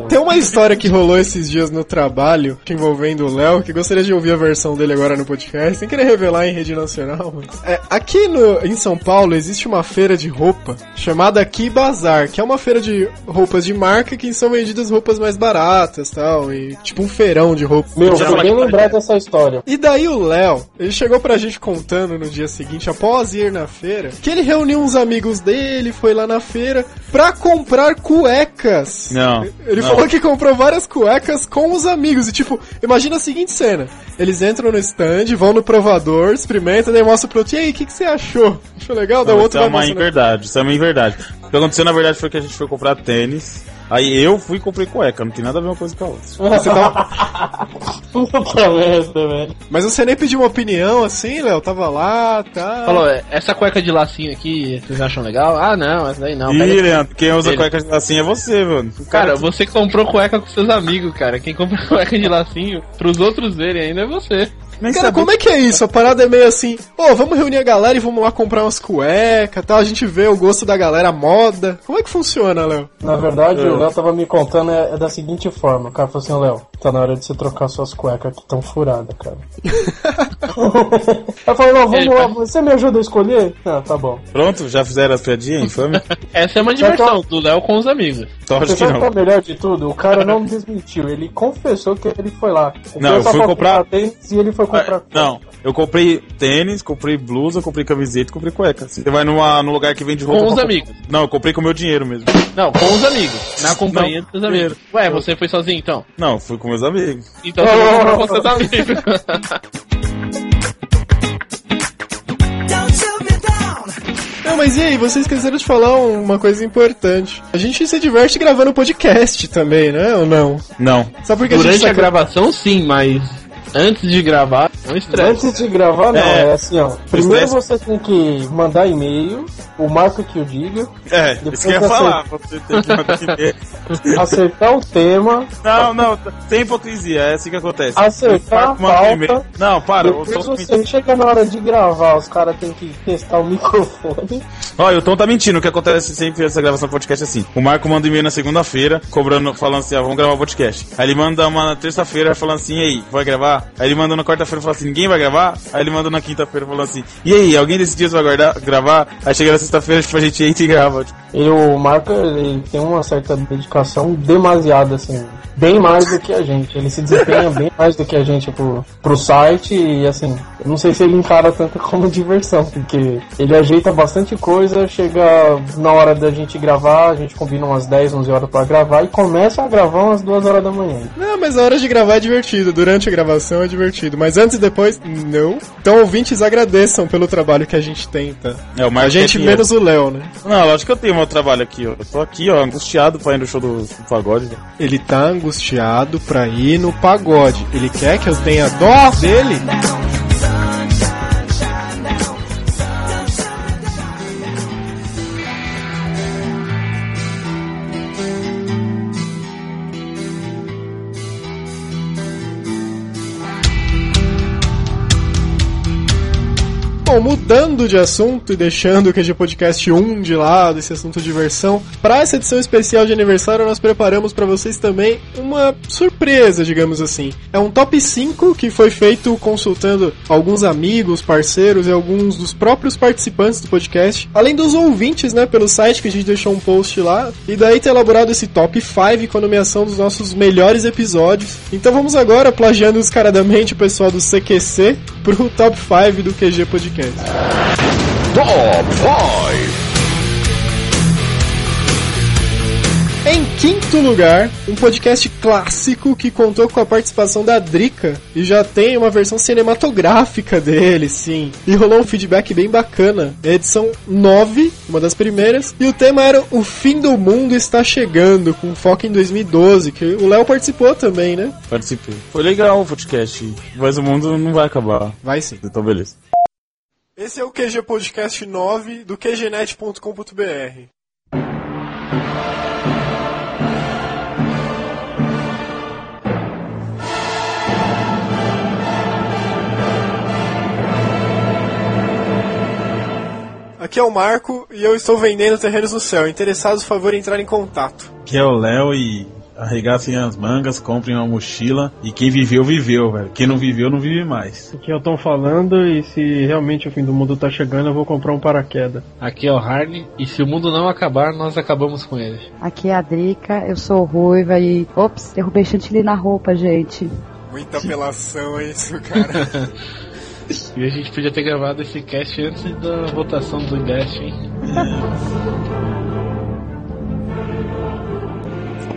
Tem uma história que rolou esses dias no trabalho envolvendo o Léo, que gostaria de ouvir a versão dele agora no podcast, sem querer revelar em rede nacional. mas- É, aqui no, em São Paulo existe uma feira de roupa chamada Aqui Bazar, que é uma feira de roupas de marca que são vendidas roupas mais baratas tal, e tipo um feirão de roupa. Meu, falei bem lembrado dessa história. E daí o Léo, ele chegou pra gente contando no dia seguinte, após ir na feira, que ele reuniu uns amigos dele, foi lá na feira pra comprar cuecas. Não. Ele não. Falou que comprou várias cuecas com os amigos. E tipo, imagina a seguinte cena: eles entram no stand, vão no provador, experimentam, daí mostra pro outro, e aí, o que, que você achou? Achou legal? Não, outro isso é vai uma mostrando. inverdade, isso é uma inverdade. O que aconteceu na verdade foi que a gente foi comprar tênis. Aí eu fui e comprei cueca, não tem nada a ver uma coisa com a outra. Você tava- Puta merda, velho. Mas você nem pediu uma opinião assim, Léo? Tava lá, tá. Falou, "É, essa cueca de lacinho aqui, vocês acham legal? Ah, não, essa daí não. Ih, aqui." Leandro, quem usa Ele- cueca assim é você, mano. O Cara, você comprou cueca com seus amigos, cara. Quem compra cueca de lacinho, pros outros verem ainda é você. Nem Cara, como é que é isso? A parada é meio assim, ô, vamos reunir a galera e vamos lá comprar umas cuecas tal, a gente vê o gosto da galera, a moda. Como é que funciona, Léo? Na verdade, o Léo tava me contando é, é da seguinte forma. O cara falou assim, "Ô, Léo, tá na hora de você trocar suas cuecas que tão furadas, cara. Ela falou, não, vamos lá, você me ajuda a escolher? Ah, tá bom. Pronto, já fizeram as piadinhas, infame? Essa é uma diversão do Léo com os amigos. Você que é não. o melhor de tudo? O cara não desmentiu, ele confessou que ele foi lá. O Não, eu fui pra comprar- tênis e ele foi comprar. Não, eu comprei tênis, comprei blusa, comprei camiseta, comprei cueca. Você vai numa, num lugar que vende roupa. Com os amigos. Não, eu comprei com o meu dinheiro mesmo. Não, com os amigos. Na companhia Não, dos amigos. Ué, você foi sozinho então? Não, fui com meus amigos. Então você vai comprar com seus amigos. Não, mas e aí, vocês esqueceram de falar uma coisa importante. A gente se diverte gravando podcast também, né? Ou não? Não. Só porque a Durante gente a tá gravação, sim, mas antes de gravar, é um estresse. Antes de gravar, não, É. é, assim, ó. Primeiro você tem que mandar e-mail, o Marco que o diga, É, Depois isso que eu ia falar. Você tem que mandar e-mail. acertar o tema, Não, não, sem hipocrisia, é assim que acontece. Acertar Marco a manda pauta. e-mail. Não, para, depois você chega na hora de gravar, os caras têm que testar o microfone. Olha, o Tom tá mentindo. O que acontece sempre nessa gravação do podcast é assim: o Marco manda um e-mail na segunda-feira, cobrando, falando assim, ah, vamos gravar o podcast. Aí ele manda uma na terça-feira falando assim, e aí, vai gravar? Aí ele manda na quarta-feira falando assim, ninguém vai gravar? Aí ele manda na quinta-feira falando assim, e aí, alguém desses dias vai guardar, gravar? Aí chega na sexta-feira, tipo, a gente entra e grava. Tipo, E o Marco, ele tem uma certa dedicação demasiada, assim, bem mais do que a gente. Ele se desempenha bem mais do que a gente pro, pro site e, assim, eu não sei se ele encara tanto como diversão, porque ele ajeita bastante coisa, chega na hora da gente gravar, a gente combina umas 10, 11 horas pra gravar e começa a gravar umas 2 horas da manhã. Não, mas a hora de gravar é divertido, durante a gravação é divertido, mas antes e depois, não. Então ouvintes agradeçam pelo trabalho que a gente tenta. é, o Marco A gente quer menos o Léo, né? Não, lógico que eu tenho meu trabalho aqui, ó. Eu tô aqui, ó, angustiado pra ir no show do, do pagode. né? Ele tá angustiado pra ir no pagode. Ele quer que eu tenha dó dele? Bom, mudando de assunto e deixando o QG Podcast 1 de lado, esse assunto de diversão, para essa edição especial de aniversário nós preparamos para vocês também uma surpresa, digamos assim. É um top 5 que foi feito consultando alguns amigos, parceiros e alguns dos próprios participantes do podcast, além dos ouvintes, né, pelo site que a gente deixou um post lá, e daí ter elaborado esse top 5 com a nomeação dos nossos melhores episódios. Então vamos agora, plagiando descaradamente o pessoal do CQC, pro top 5 do QG Podcast. Em quinto lugar, um podcast clássico que contou com a participação da Drica e já tem uma versão cinematográfica dele, sim. E rolou um feedback bem bacana. É edição 9, uma das primeiras, e o tema era O Fim do Mundo Está Chegando, com foco em 2012, que o Léo participou também, né? Participei. Foi legal o podcast, mas o mundo não vai acabar. Vai sim. Então, beleza. Esse é o QG Podcast 9 do qgnet.com.br. Aqui é o Marco e eu estou vendendo terrenos no céu. Interessados, por favor, entrar em contato. que é o Léo e arregassem as mangas, comprem uma mochila e quem viveu, viveu, velho. Quem não viveu, não vive mais. Aqui eu tô falando e se realmente o fim do mundo tá chegando, eu vou comprar um paraquedas. Aqui é o Harley, e se o mundo não acabar, nós acabamos com ele. Aqui é a Drica, eu sou ruiva e. Ops, derrubei chantilly na roupa, gente. Muita apelação é isso, cara. E a gente podia ter gravado esse cast antes da votação do Invest, hein?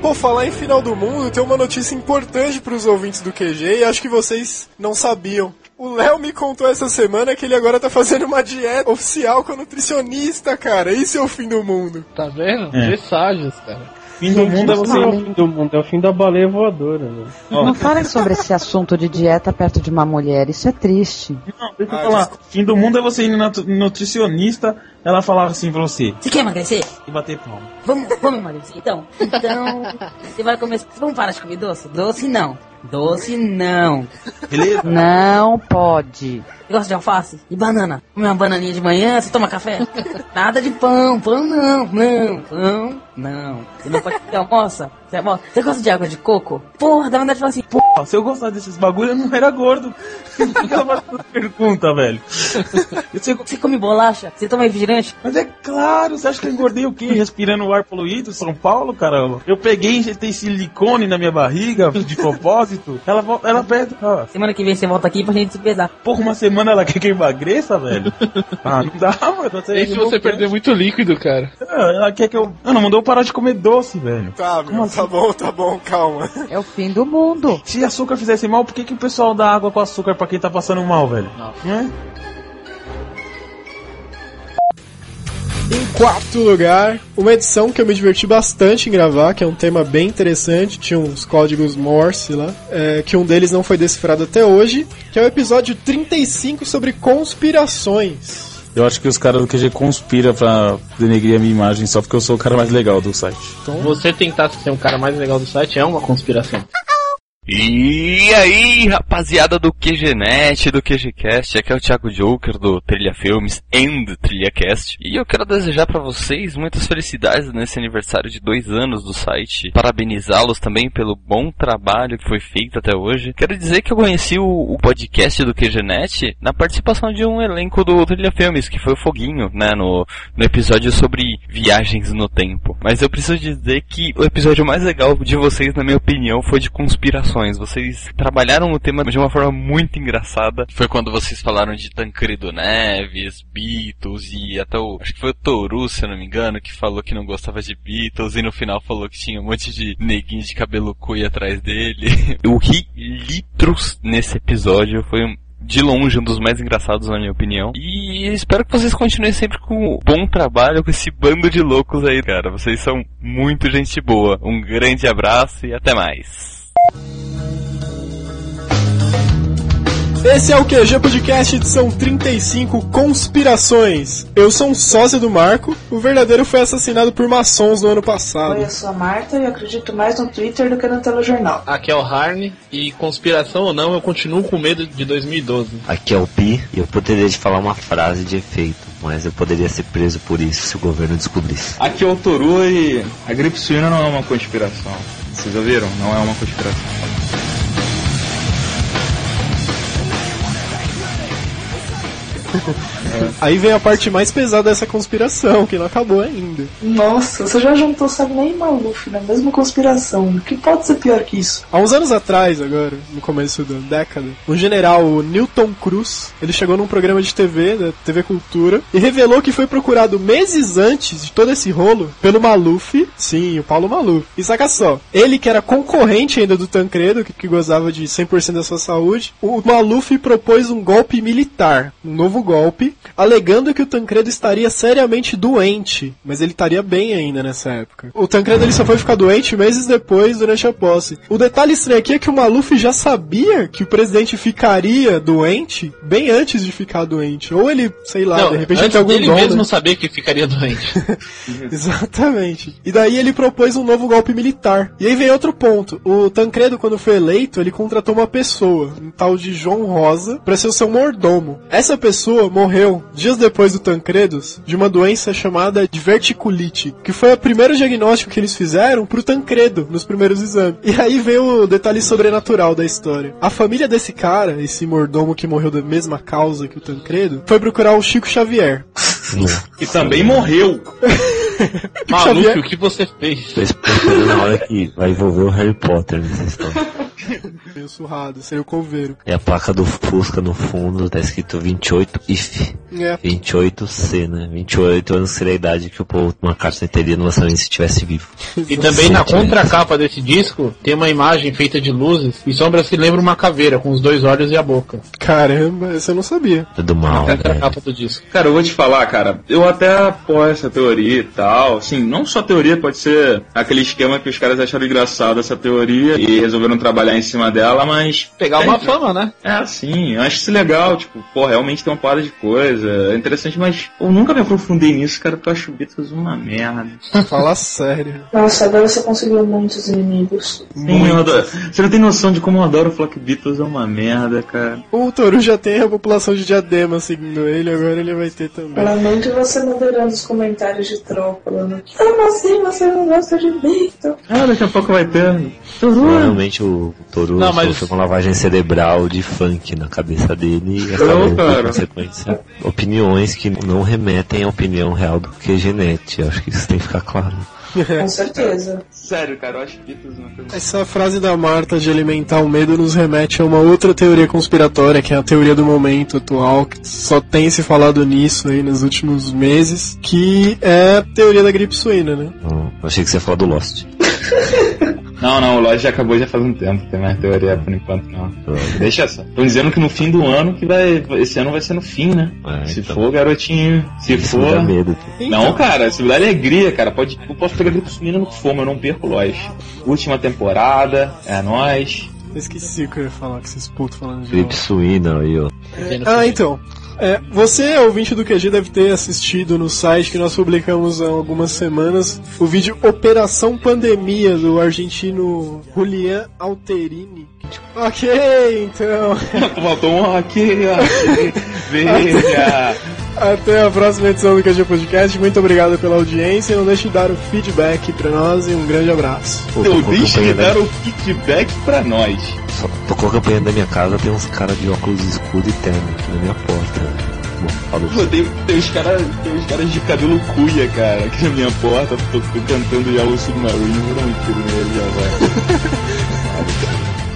Pô, falar em final do mundo, tem uma notícia importante pros ouvintes do QG e acho que vocês não sabiam. O Léo me contou essa semana que ele agora tá fazendo uma dieta oficial com a nutricionista, cara. Esse é o fim do mundo. Tá vendo? É. Presságios, cara. Fim do mundo é Não você. é o fim do mundo, é o fim da baleia voadora, velho. Não falem sobre esse assunto de dieta perto de uma mulher, isso é triste. Não, deixa eu Ah, falar. desculpa. Fim do mundo é você ir na tu- nutricionista, ela falava assim pra você, Você quer emagrecer? e bater palma. Vamos, vamos emagrecer. Então, então, você vai começar. Vamos parar de comer doce? Doce não. Doce não. Beleza? Não pode. Você gosta de alface? E banana? Come uma bananinha de manhã, você toma café? Nada de pão, pão não, não, pão não. Você não pode comer almoça? Você, almoça. você gosta de água de coco? Porra, dá vontade de falar assim, pô, Ó, Se eu gostasse desses bagulho, eu não era gordo. Ela faz essa pergunta, velho. Você- você come bolacha? Você toma refrigerante? Mas é claro, você acha que eu engordei o quê? Respirando o ar poluído, São Paulo, caramba? Eu peguei e injetei silicone na minha barriga, de propósito. Ela, ela pede, ó, Semana que vem você volta aqui pra gente se pesar. porra, uma semana ela quer que eu emagreça, velho? Ah, não dá, mano. Você E se você perder muito líquido, cara? Ah, Ela quer que eu... Não, não mandou eu parar de comer doce, velho. Tá, meu, tá bom, tá bom, calma. É o fim do mundo. Se açúcar fizesse mal, por que, que o pessoal dá água com açúcar pra quem tá passando mal, velho? Não é? Em quarto lugar, uma edição que eu me diverti bastante em gravar, que é um tema bem interessante, tinha uns códigos Morse lá, é, que um deles não foi decifrado até hoje, que é o episódio 35 sobre conspirações. Eu acho que os caras do QG conspiram pra denegrir a minha imagem só porque eu sou o cara mais legal do site. Você tentar ser um cara mais legal do site é uma conspiração. E aí, rapaziada do QGNet, do QGCast, aqui é o Thiago Joker do Trilha Filmes and TrilhaCast. E eu quero desejar pra vocês muitas felicidades nesse aniversário de dois anos do site. Parabenizá-los também pelo bom trabalho que foi feito até hoje. Quero dizer que eu conheci o, o podcast do QGNet na participação de um elenco do Trilha Filmes, que foi o Foguinho, né, no, no episódio sobre viagens no tempo. Mas eu preciso dizer que o episódio mais legal de vocês, na minha opinião, foi de conspirações. Vocês trabalharam o tema de uma forma muito engraçada. Foi quando vocês falaram de Tancredo Neves, Beatles e até o. Acho que foi o Toru, se eu não me engano, que falou que não gostava de Beatles e no final falou que tinha um monte de neguinho de cabelo cui atrás dele. Eu ri litros nesse episódio. Foi um de longe um dos mais engraçados na minha opinião. E espero que vocês continuem sempre com um bom trabalho com esse bando de loucos aí, cara. Vocês são muito gente boa. Um grande abraço e até mais. Esse é o QG Podcast edição 35 Conspirações. Eu sou um sócio do Marco, o verdadeiro foi assassinado por maçons no ano passado. Oi, eu sou a Marta e acredito mais no Twitter do que no telejornal. Aqui é o Harney e conspiração ou não, eu continuo com medo de 2012. Aqui é o Pi e eu poderia te falar uma frase de efeito, mas eu poderia ser preso por isso se o governo descobrisse. Aqui é o Toru e a gripe suína não é uma conspiração. Vocês ouviram? Não é uma conspiração. Pickle. Aí vem a parte mais pesada dessa conspiração, que não acabou ainda. Nossa, você já juntou Sagnei e Maluf na mesma conspiração. O que pode ser pior que isso? Há uns anos atrás, agora, no começo da década, o general Newton Cruz, ele chegou num programa de TV, da TV Cultura, e revelou que foi procurado meses antes de todo esse rolo pelo Maluf, sim, o Paulo Maluf. E saca só, ele que era concorrente ainda do Tancredo, que, que gozava de 100% da sua saúde, o Maluf propôs um golpe militar, um novo golpe, alegando que o Tancredo estaria seriamente doente, mas ele estaria bem ainda nessa época. O Tancredo ele só foi ficar doente meses depois, durante a posse. O detalhe estranho aqui é que o Maluf já sabia que o presidente ficaria doente bem antes de ficar doente. Ou ele, sei lá, não, de repente antes tem algum dele dom, mesmo né? saber que ficaria doente. Exatamente. E daí ele propôs um novo golpe militar. E aí vem outro ponto. O Tancredo, quando foi eleito, ele contratou uma pessoa, um tal de João Rosa, para ser o seu mordomo. Essa pessoa morreu dias depois do Tancredo de uma doença chamada diverticulite, que foi o primeiro diagnóstico que eles fizeram pro Tancredo nos primeiros exames. E aí vem o detalhe sobrenatural da história. A família desse cara, esse mordomo que morreu da mesma causa que o Tancredo, foi procurar o Chico Xavier. Que também morreu. Maluco, o que você fez? Tô esperando na hora que vai envolver o Harry Potter nessa história. Meio surrado, seria o coveiro. E a placa do Fusca no fundo tá escrito 28 IF. É. 28C, né? 28 anos seria a idade que o Paul McCartney teria no lançamento se estivesse vivo. E também na contracapa desse disco tem uma imagem feita de luzes e sombras que lembra uma caveira com os dois olhos e a boca. Caramba, essa eu não sabia. É do mal, Na né? contracapa do disco. Cara, eu vou te falar, cara, eu até apoio essa teoria e tal. Assim, não só teoria, pode ser aquele esquema que os caras acharam engraçado essa teoria e resolveram trabalhar em cima dela, mas. Pegar uma fama, né? É, sim, eu acho isso legal, tipo, pô, realmente tem uma parada de coisa, é interessante, mas eu nunca me aprofundei nisso, cara, porque eu acho Beatles uma merda. Fala sério. Nossa, agora você conseguiu muitos inimigos. Sim, eu adoro. Você não tem noção de como eu adoro falar que Beatles é uma merda, cara. O Toru já tem a população de diadema seguindo ele, agora ele vai ter também. Lamento você moderando os comentários de troll falando como assim você não gosta de Victor? Ah, daqui a pouco vai ter. Provavelmente o Toru Não, mas- sofreu uma lavagem cerebral de funk na cabeça dele e Não, acabou cara. consequência opiniões que não remetem à opinião real do QGNet. Acho que isso tem que ficar claro. Com certeza. Sério, cara, eu acho Beatles uma coisa. Essa frase da Marta de alimentar o medo nos remete a uma outra teoria conspiratória, que é a teoria do momento atual, que só tem se falado nisso aí nos últimos meses, que é a teoria da gripe suína, né? Eu achei que você ia falar do Lost. Não, não, o Lodge já acabou já faz um tempo, tem mais teoria por enquanto não. Deixa essa. Estão dizendo que no fim do ano que vai. Esse ano vai ser no fim, né? É, se então. for, garotinho. Se Isso me dá for. medo. Não, cara, se me dá alegria, cara. Pode, eu posso pegar gripe suína no que for, mas eu não perco o Lodge. Última temporada, é nóis. Eu esqueci o que eu ia falar, que esses putos falando de Gripe suína aí, ó. Ah, então. É, você, ouvinte do QG, deve ter assistido no site que nós publicamos há algumas semanas o vídeo Operação Pandemia do argentino Julian Alterini. Ok, então. Faltou um aqui, aqui. Veja. Até a próxima edição do QG Podcast. Muito obrigado pela audiência. Não deixe de dar o feedback pra nós e um grande abraço. Pô, a deixa de campanha dar da- o feedback pra nós. Só tocou a campanha da minha casa, tem uns caras de óculos escuros e terno aqui na minha porta. Bom, falou. Pô, tem, tem uns caras cara de cabelo cuia, cara, aqui na minha porta. Tô, tô cantando já o Submarine, vou dar um tiro nele já vai.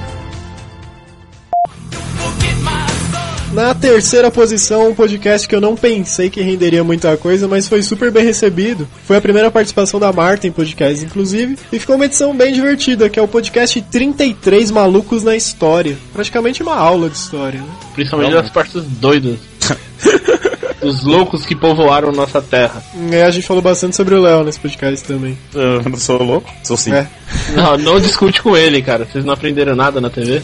Na terceira posição, um podcast que eu não pensei que renderia muita coisa, mas foi super bem recebido. Foi a primeira participação da Marta em podcast, inclusive, e ficou uma edição bem divertida, que é o podcast 33 Malucos na História. Praticamente uma aula de história, né? Principalmente das partes doidas. Dos loucos que povoaram nossa terra. É, a gente falou bastante sobre o Léo nesse podcast também. Eu não sou louco? Sou sim. É. Não, não discute com ele, cara. Vocês não aprenderam nada na TV?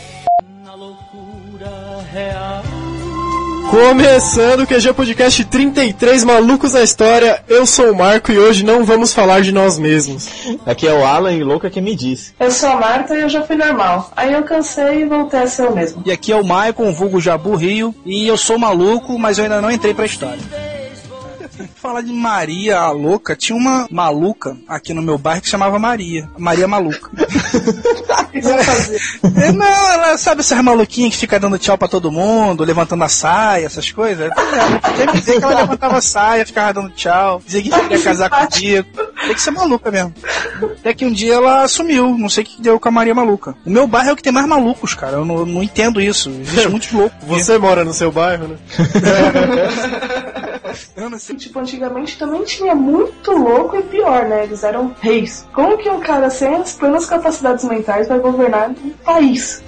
Começando o QG Podcast 33 Malucos na História, eu sou o Marco e hoje não vamos falar de nós mesmos. Aqui é o Alan e louca que me disse. Eu sou a Marta e eu já fui normal. Aí eu cansei e voltei a ser eu mesmo. E aqui é o Maicon, vulgo Jabu Rio, e eu sou maluco, mas eu ainda não entrei pra história. Falar de Maria a louca, tinha uma maluca aqui no meu bairro que chamava Maria. Maria Maluca. É, não, ela sabe essas maluquinhas que fica dando tchau pra todo mundo, levantando a saia, essas coisas. É, quer me dizer que ela levantava a saia, ficava dando tchau, dizia que queria casar comigo. Tem que ser maluca mesmo. Até que um dia ela sumiu, não sei o que deu com a Maria Maluca. O meu bairro é o que tem mais malucos, cara. Eu não, não entendo isso. Existe muitos loucos. Você mora no seu bairro, né? Tipo, antigamente também tinha muito louco e pior, né? Eles eram reis. Como que um cara sem as plenas capacidades mentais vai governar um país?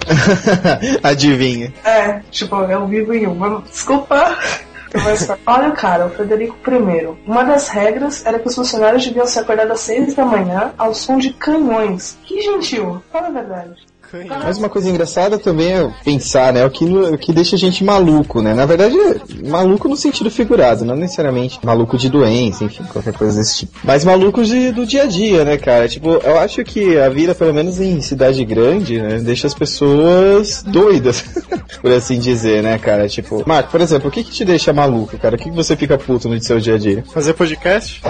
Adivinha. É, tipo, eu vivo em um. Desculpa. Mas, olha o cara, o Frederico I. Uma das regras era que os funcionários deviam ser acordados às seis da manhã ao som de canhões. Que gentil, fala a verdade. Mas uma coisa engraçada também é pensar, né? O que, o que deixa a gente maluco, né? Na verdade, maluco no sentido figurado, não necessariamente maluco de doença, enfim, qualquer coisa desse tipo. Mas maluco de, do dia a dia, né, cara? Tipo, eu acho que a vida, pelo menos em cidade grande, né, deixa as pessoas doidas, por assim dizer, né, cara? Tipo, Marco, por exemplo, o que que te deixa maluco, cara? O que que você fica puto no seu dia a dia? Fazer podcast?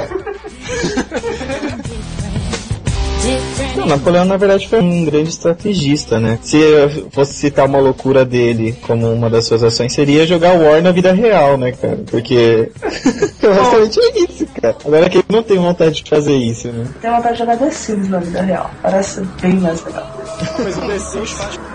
Não, Napoleão na verdade foi um grande estrategista, né? Se eu fosse citar uma loucura dele como uma das suas ações, seria jogar War na vida real, né, cara? Porque basicamente é isso, cara. Agora que ele não tem vontade de fazer isso, né? Tenho vontade de jogar The Sims na vida real. Parece bem mais legal. Mas o The Sims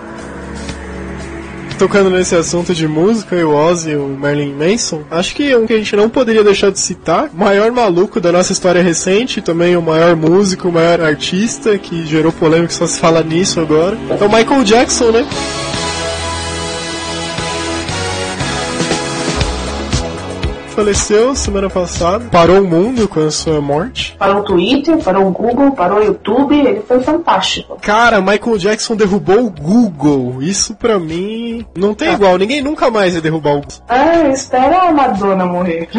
Tocando nesse assunto de música, o Ozzy e o Marilyn Manson, acho que um que a gente não poderia deixar de citar, o maior maluco da nossa história recente, também o maior músico, o maior artista, que gerou polêmica, só se fala nisso agora, é o Michael Jackson, né? Faleceu semana passada, parou o mundo com a sua morte. Parou o Twitter, parou o Google, parou o YouTube, ele foi fantástico. Cara, Michael Jackson derrubou o Google. Isso pra mim não tem igual. Ninguém nunca mais vai derrubar o Google. Ah, espera a Madonna morrer.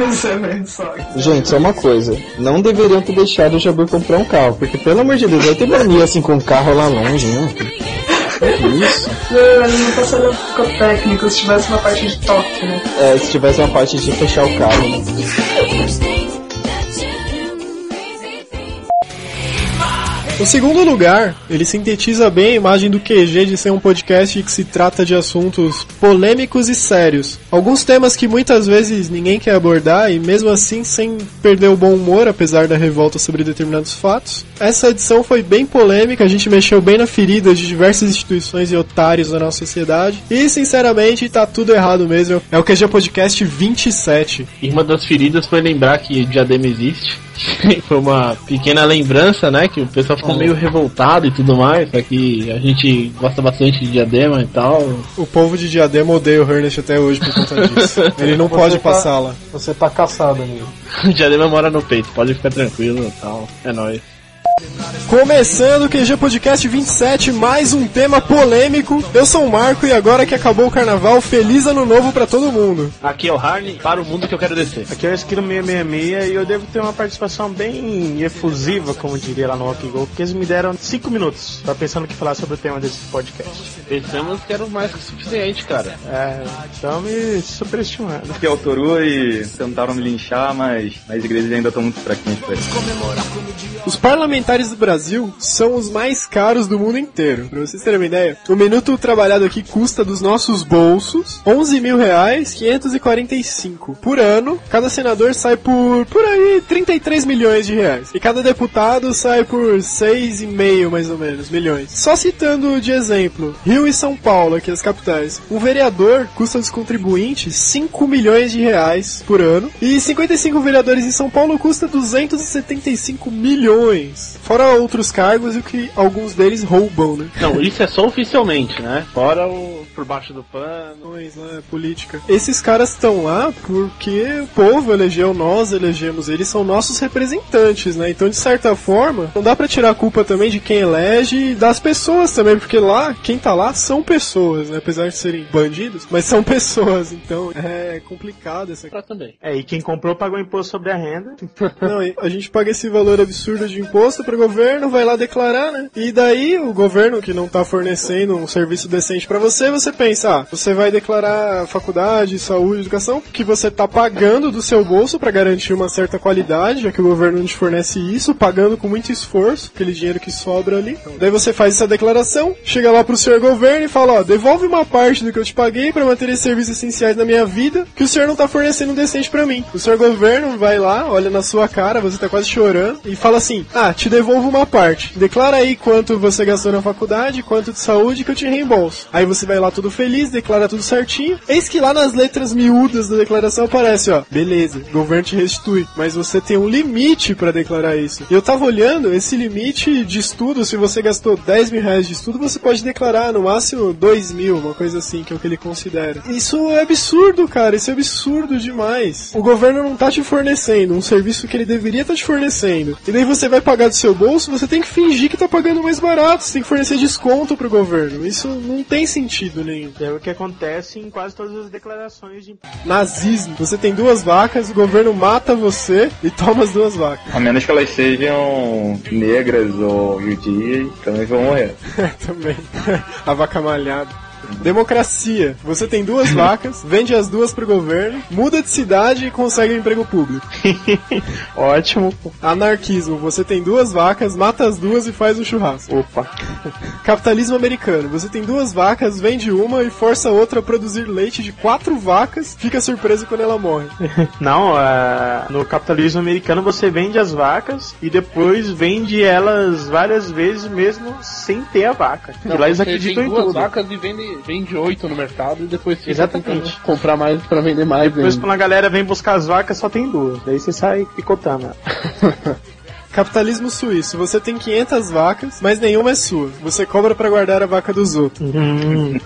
Gente, só uma coisa. Não deveriam ter deixado o Jabur comprar um carro. Porque, pelo amor de Deus, vai ter mania assim com um carro lá longe, né? Isso? Ele não tá sendo psicotécnico se tivesse uma parte de toque, né? É, se tivesse uma parte de fechar o carro, né? O segundo lugar, ele sintetiza bem a imagem do QG de ser um podcast que se trata de assuntos polêmicos e sérios. Alguns temas que muitas vezes ninguém quer abordar e mesmo assim sem perder o bom humor, apesar da revolta sobre determinados fatos. Essa edição foi bem polêmica, a gente mexeu bem na ferida de diversas instituições e otários da nossa sociedade. E sinceramente, tá tudo errado mesmo. É o QG Podcast 27. E uma das feridas foi lembrar que Diadema existe. foi uma pequena lembrança, né? Que o pessoal ficou meio revoltado e tudo mais. Só que a gente gosta bastante de Diadema e tal. O povo de Diadema odeia o Ernest até hoje por conta disso. Ele não Você pode tá- passá-la. Você tá caçado, amigo. Diadema mora no peito, pode ficar tranquilo e tal. É nóis. Começando o QG Podcast 27, mais um tema polêmico. Eu sou o Marco e agora que acabou o carnaval, feliz ano novo pra todo mundo. Aqui é o Harney, para o mundo que eu quero descer. Aqui é o Esquilo 666 e eu devo ter uma participação bem efusiva, como diria lá no Rock Go, porque eles me deram 5 minutos pra pensando o que falar sobre o tema desse podcast. Pensamos que era mais que suficiente, cara. É, então me superestimando. Aqui é o Toru e tentaram me linchar, mas as igrejas ainda estão muito fraquinhas pra isso. Os parlamentares do Brasil são os mais caros do mundo inteiro. Pra vocês terem uma ideia, o minuto trabalhado aqui custa dos nossos bolsos 11 mil reais 545 por ano. Cada senador sai por por aí 33 milhões de reais e cada deputado sai por 6,5 mais ou menos milhões. Só citando de exemplo Rio e São Paulo, aqui as capitais. Um vereador custa aos contribuintes 5 milhões de reais por ano e 55 vereadores em São Paulo custa 275 milhões. Fora outros cargos e que alguns deles roubam, né? Não, isso é só oficialmente, né? Fora o por baixo do pano. Pois é, política. Esses caras estão lá porque o povo elegeu, nós elegemos eles, são nossos representantes, né? Então, de certa forma, não dá pra tirar a culpa também de quem elege e das pessoas também, porque lá, quem tá lá são pessoas, né? Apesar de serem bandidos, mas são pessoas, então é complicado essa Pra também. É, e quem comprou pagou imposto sobre a renda. Não, e a gente paga esse valor absurdo de imposto pro governo, vai lá declarar, né? E daí o governo que não tá fornecendo um serviço decente pra você, você pensa, ah, você vai declarar faculdade, saúde, educação, que você tá pagando do seu bolso pra garantir uma certa qualidade, já que o governo não te fornece isso, pagando com muito esforço, aquele dinheiro que sobra ali. Daí você faz essa declaração, chega lá pro senhor governo e fala, ó, devolve uma parte do que eu te paguei pra manter esses serviços essenciais na minha vida, que o senhor não tá fornecendo decente pra mim. O senhor governo vai lá, olha na sua cara, você tá quase chorando, e fala assim, ah, te devolvo uma parte. Declara aí quanto você gastou na faculdade, quanto de saúde que eu te reembolso. Aí você vai lá todo feliz, declara tudo certinho. Eis que lá nas letras miúdas da declaração aparece, ó, beleza, governo te restitui, mas você tem um limite pra declarar isso. E eu tava olhando, esse limite de estudo, se você gastou 10 mil reais de estudo, você pode declarar no máximo 2 mil, uma coisa assim, que é o que ele considera. Isso é absurdo, cara, isso é absurdo demais. O governo não tá te fornecendo um serviço que ele deveria estar te fornecendo. E daí você vai pagar do seu bolso, você tem que fingir que tá pagando mais barato, você tem que fornecer desconto pro governo. Isso não tem sentido nenhum. É o que acontece em quase todas as declarações de Nazismo. Você tem duas vacas, o governo mata você e toma as duas vacas. A menos que elas sejam negras ou judias, também vão morrer. Também. A vaca malhada. Democracia. Você tem duas vacas, vende as duas pro governo, muda de cidade e consegue um emprego público. Ótimo. Anarquismo. Você tem duas vacas, mata as duas e faz um churrasco. Opa. Capitalismo americano. Você tem duas vacas, vende uma e força a outra a produzir leite de quatro vacas, fica surpreso quando ela morre. Não, é, no capitalismo americano você vende as vacas e depois vende elas várias vezes mesmo sem ter a vaca. Não, e lá eles acreditam em duas tudo. vacas e vende, vende oito no mercado e depois fica Exatamente. comprar mais pra vender mais Depois ainda. quando a galera vem buscar as vacas só tem duas. Daí você sai picotando. Capitalismo suíço. Você tem 500 vacas, mas nenhuma é sua. Você cobra pra guardar a vaca dos outros. Hum,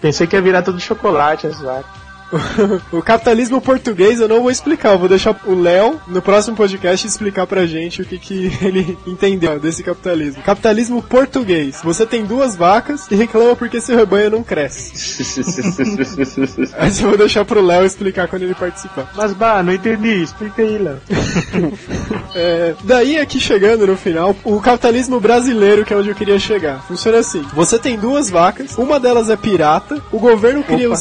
pensei que ia virar tudo chocolate as vacas. o capitalismo português eu não vou explicar, eu vou deixar o Léo no próximo podcast explicar pra gente o que, que ele entendeu desse capitalismo. Capitalismo português. Você tem duas vacas e reclama porque seu rebanho não cresce. Mas eu vou deixar pro Léo explicar quando ele participar. Mas, bah, não entendi. Explica aí, Léo. É, daí aqui chegando no final, o capitalismo brasileiro, que é onde eu queria chegar. Funciona assim: você tem duas vacas, uma delas é pirata, o governo cria o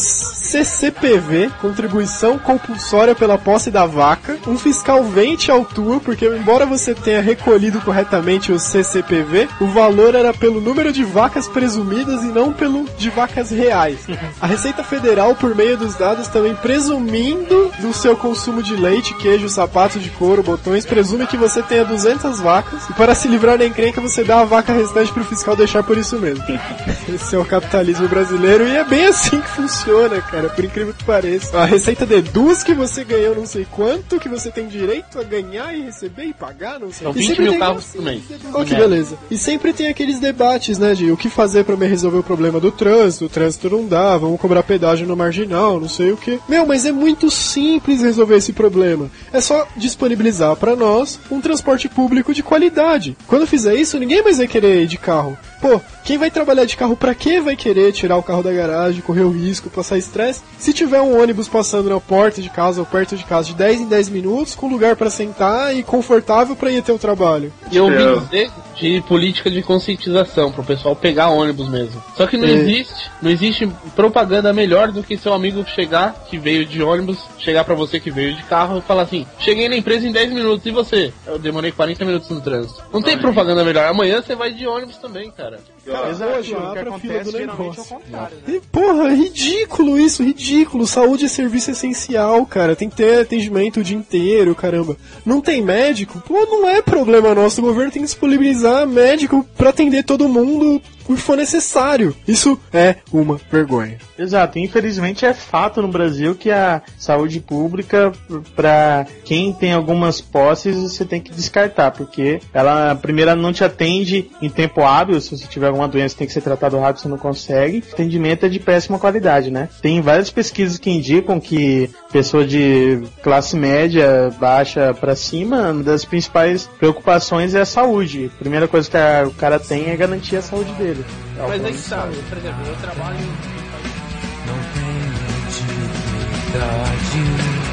CCPV, contribuição compulsória pela posse da vaca, um fiscal vem e te autua, porque embora você tenha recolhido corretamente o CCPV, o valor era pelo número de vacas presumidas e não pelo de vacas reais. A Receita Federal, por meio dos dados, também presumindo do seu consumo de leite, queijo, sapato de couro, botões, presume que você tenha 200 vacas e para se livrar da encrenca você dá a vaca restante pro fiscal deixar por isso mesmo. Esse é o capitalismo brasileiro e é bem assim que funciona, cara, por incrível que pareça. A Receita deduz que você ganhou não sei quanto, que você tem direito a ganhar e receber e pagar, não sei. São E 20 sempre mil tem- carros por mês. Oh, que beleza. E sempre tem aqueles debates, né, de o que fazer pra me resolver o problema do trânsito, o trânsito não dá, vamos cobrar pedágio no marginal, não sei o que. Meu, mas é muito simples resolver esse problema. É só disponibilizar pra nós um transporte público de qualidade. Quando fizer isso, ninguém mais vai querer ir de carro. Pô, quem vai trabalhar de carro pra que vai querer tirar o carro da garagem, correr o risco, passar estresse? Se tiver um ônibus passando na porta de casa ou perto de casa de 10 em 10 minutos, com lugar pra sentar e confortável pra ir até o trabalho. E eu ouvi dizer de política de conscientização, pro pessoal pegar ônibus mesmo. Só que não É. existe, não existe propaganda melhor do que seu amigo chegar, que veio de ônibus, chegar pra você que veio de carro e falar assim: cheguei na empresa em 10 minutos, e você? Eu demorei 40 minutos no trânsito. Não tem propaganda melhor. Amanhã você vai de ônibus também, cara. Cara, Exato, hoje o que acontece geralmente é o E, porra, é ridículo isso, ridículo. Saúde é serviço essencial, cara. Tem que ter atendimento o dia inteiro, caramba. Não tem médico? Pô, não é problema nosso. O governo tem que disponibilizar médico pra atender todo mundo o que for necessário. Isso é uma vergonha. Exato, infelizmente é fato no Brasil que a saúde pública, para quem tem algumas posses, você tem que descartar, porque ela, primeiro, não te atende em tempo hábil, se você tiver alguma doença tem que ser tratado rápido, você não consegue. O atendimento é de péssima qualidade, né? Tem várias pesquisas que indicam que pessoa de classe média, baixa para cima, uma das principais preocupações é a saúde. A primeira coisa que a- o cara tem é garantir a saúde dele. É Mas aí que tá, por exemplo, eu trabalho.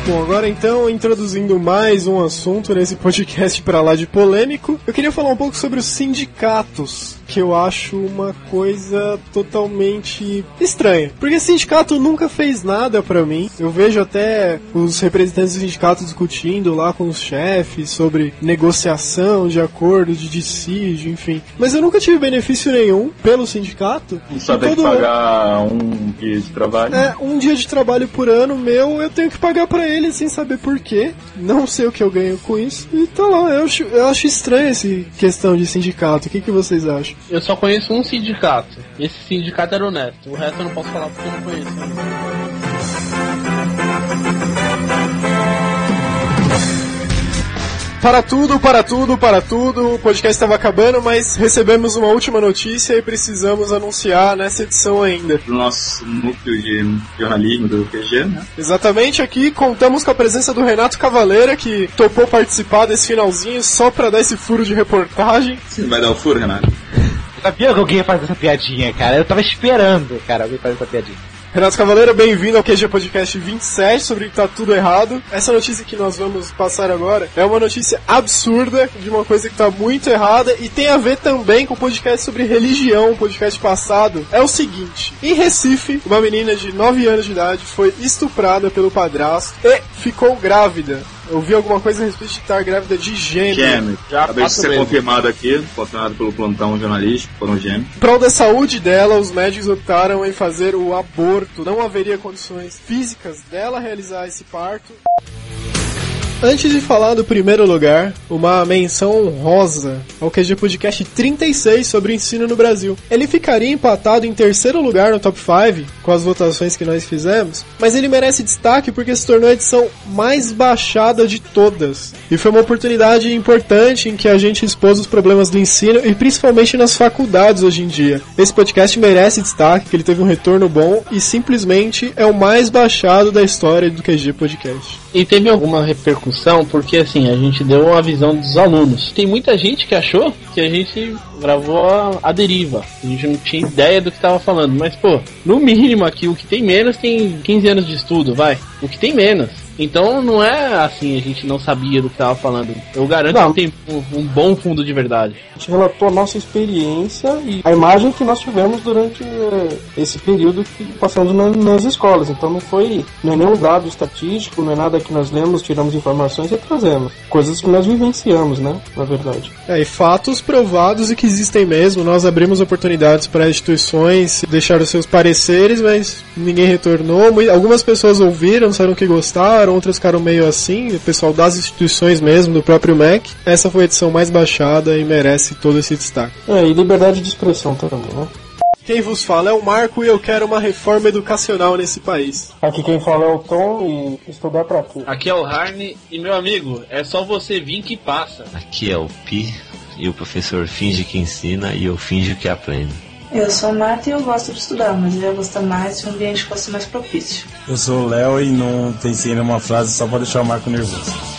Bom, agora então, introduzindo mais um assunto nesse podcast pra lá de polêmico, eu queria falar um pouco sobre os sindicatos, que eu acho uma coisa totalmente estranha. Porque sindicato nunca fez nada pra mim. Eu vejo até os representantes do sindicato discutindo lá com os chefes sobre negociação de acordo, de dissídio, enfim. Mas eu nunca tive benefício nenhum pelo sindicato. Só tem que pagar um dia de trabalho. é, um dia de trabalho por ano meu, eu tenho que pagar pra ele sem saber porquê. Não sei o que eu ganho com isso. E tá lá, eu acho, eu acho estranho essa questão de sindicato. O que, que vocês acham? Eu só conheço um sindicato. Esse sindicato era honesto. O resto eu não posso falar porque eu não conheço. Para tudo, para tudo, para tudo. O podcast estava acabando, mas recebemos uma última notícia e precisamos anunciar nessa edição ainda. Do nosso núcleo de jornalismo do QG, né? Exatamente aqui contamos com a presença do Renato Cavaleira, que topou participar desse finalzinho só pra dar esse furo de reportagem. Você vai dar o furo, Renato? Eu sabia que alguém ia fazer essa piadinha, cara. Eu tava esperando, cara, alguém fazer essa piadinha. Renato Cavaleira, bem-vindo ao QG Podcast 27 sobre que tá tudo errado. Essa notícia que nós vamos passar agora é uma notícia absurda de uma coisa que tá muito errada e tem a ver também com o podcast sobre religião, o podcast passado. É o seguinte: em Recife, uma menina de 9 anos de idade foi estuprada pelo padrasto e ficou grávida. Eu vi alguma coisa a respeito de estar grávida de gêmeo. Gêmeo. Acabei de ser meses. confirmado aqui, confirmado pelo plantão jornalístico, foram gêmeos. Em prol da saúde dela, os médicos optaram em fazer o aborto. Não haveria condições físicas dela realizar esse parto. Antes de falar do primeiro lugar, uma menção honrosa ao QG Podcast 36 sobre o ensino no Brasil. Ele ficaria empatado em terceiro lugar no top 5, com as votações que nós fizemos, mas ele merece destaque porque se tornou a edição mais baixada de todas. E foi uma oportunidade importante em que a gente expôs os problemas do ensino e principalmente nas faculdades hoje em dia. Esse podcast merece destaque, que ele teve um retorno bom e simplesmente é o mais baixado da história do QG Podcast. E teve alguma repercussão, porque assim, a gente deu uma visão dos alunos. Tem muita gente que achou que a gente gravou a, a deriva. A gente não tinha ideia do que tava falando. Mas, pô, no mínimo aqui, o que tem menos tem 15 anos de estudo, vai. O que tem menos. Então não é assim, a gente não sabia do que tava falando. Eu garanto Não. que tem um, um bom fundo de verdade. A gente relatou a nossa experiência e a imagem que nós tivemos durante eh, esse período que passamos na- nas escolas. Então não foi não é nenhum dado estatístico, não é nada que nós lemos, tiramos informações e trazemos. Coisas que nós vivenciamos, né? Na verdade. É, e fatos provados e que existem mesmo. Nós abrimos oportunidades para instituições deixar os seus pareceres, mas ninguém retornou. Algumas pessoas ouviram, disseram que gostaram, outras ficaram meio assim. O pessoal das instituições mesmo, do próprio MEC. Essa foi a edição mais baixada e merece todo esse destaque. É, e liberdade de expressão também, né? Quem vos fala é o Marco e eu quero uma reforma educacional nesse país. Aqui quem fala é o Tom e estudar pra quê? Aqui é o Harney e meu amigo, é só você vir que passa. Aqui é o Pi e o professor finge que ensina e eu finjo que aprendo. Eu sou Marta e eu gosto de estudar, mas eu ia gostar mais se o ambiente fosse mais propício. Eu sou o Léo e não pensei numa frase só pra deixar o Marco nervoso.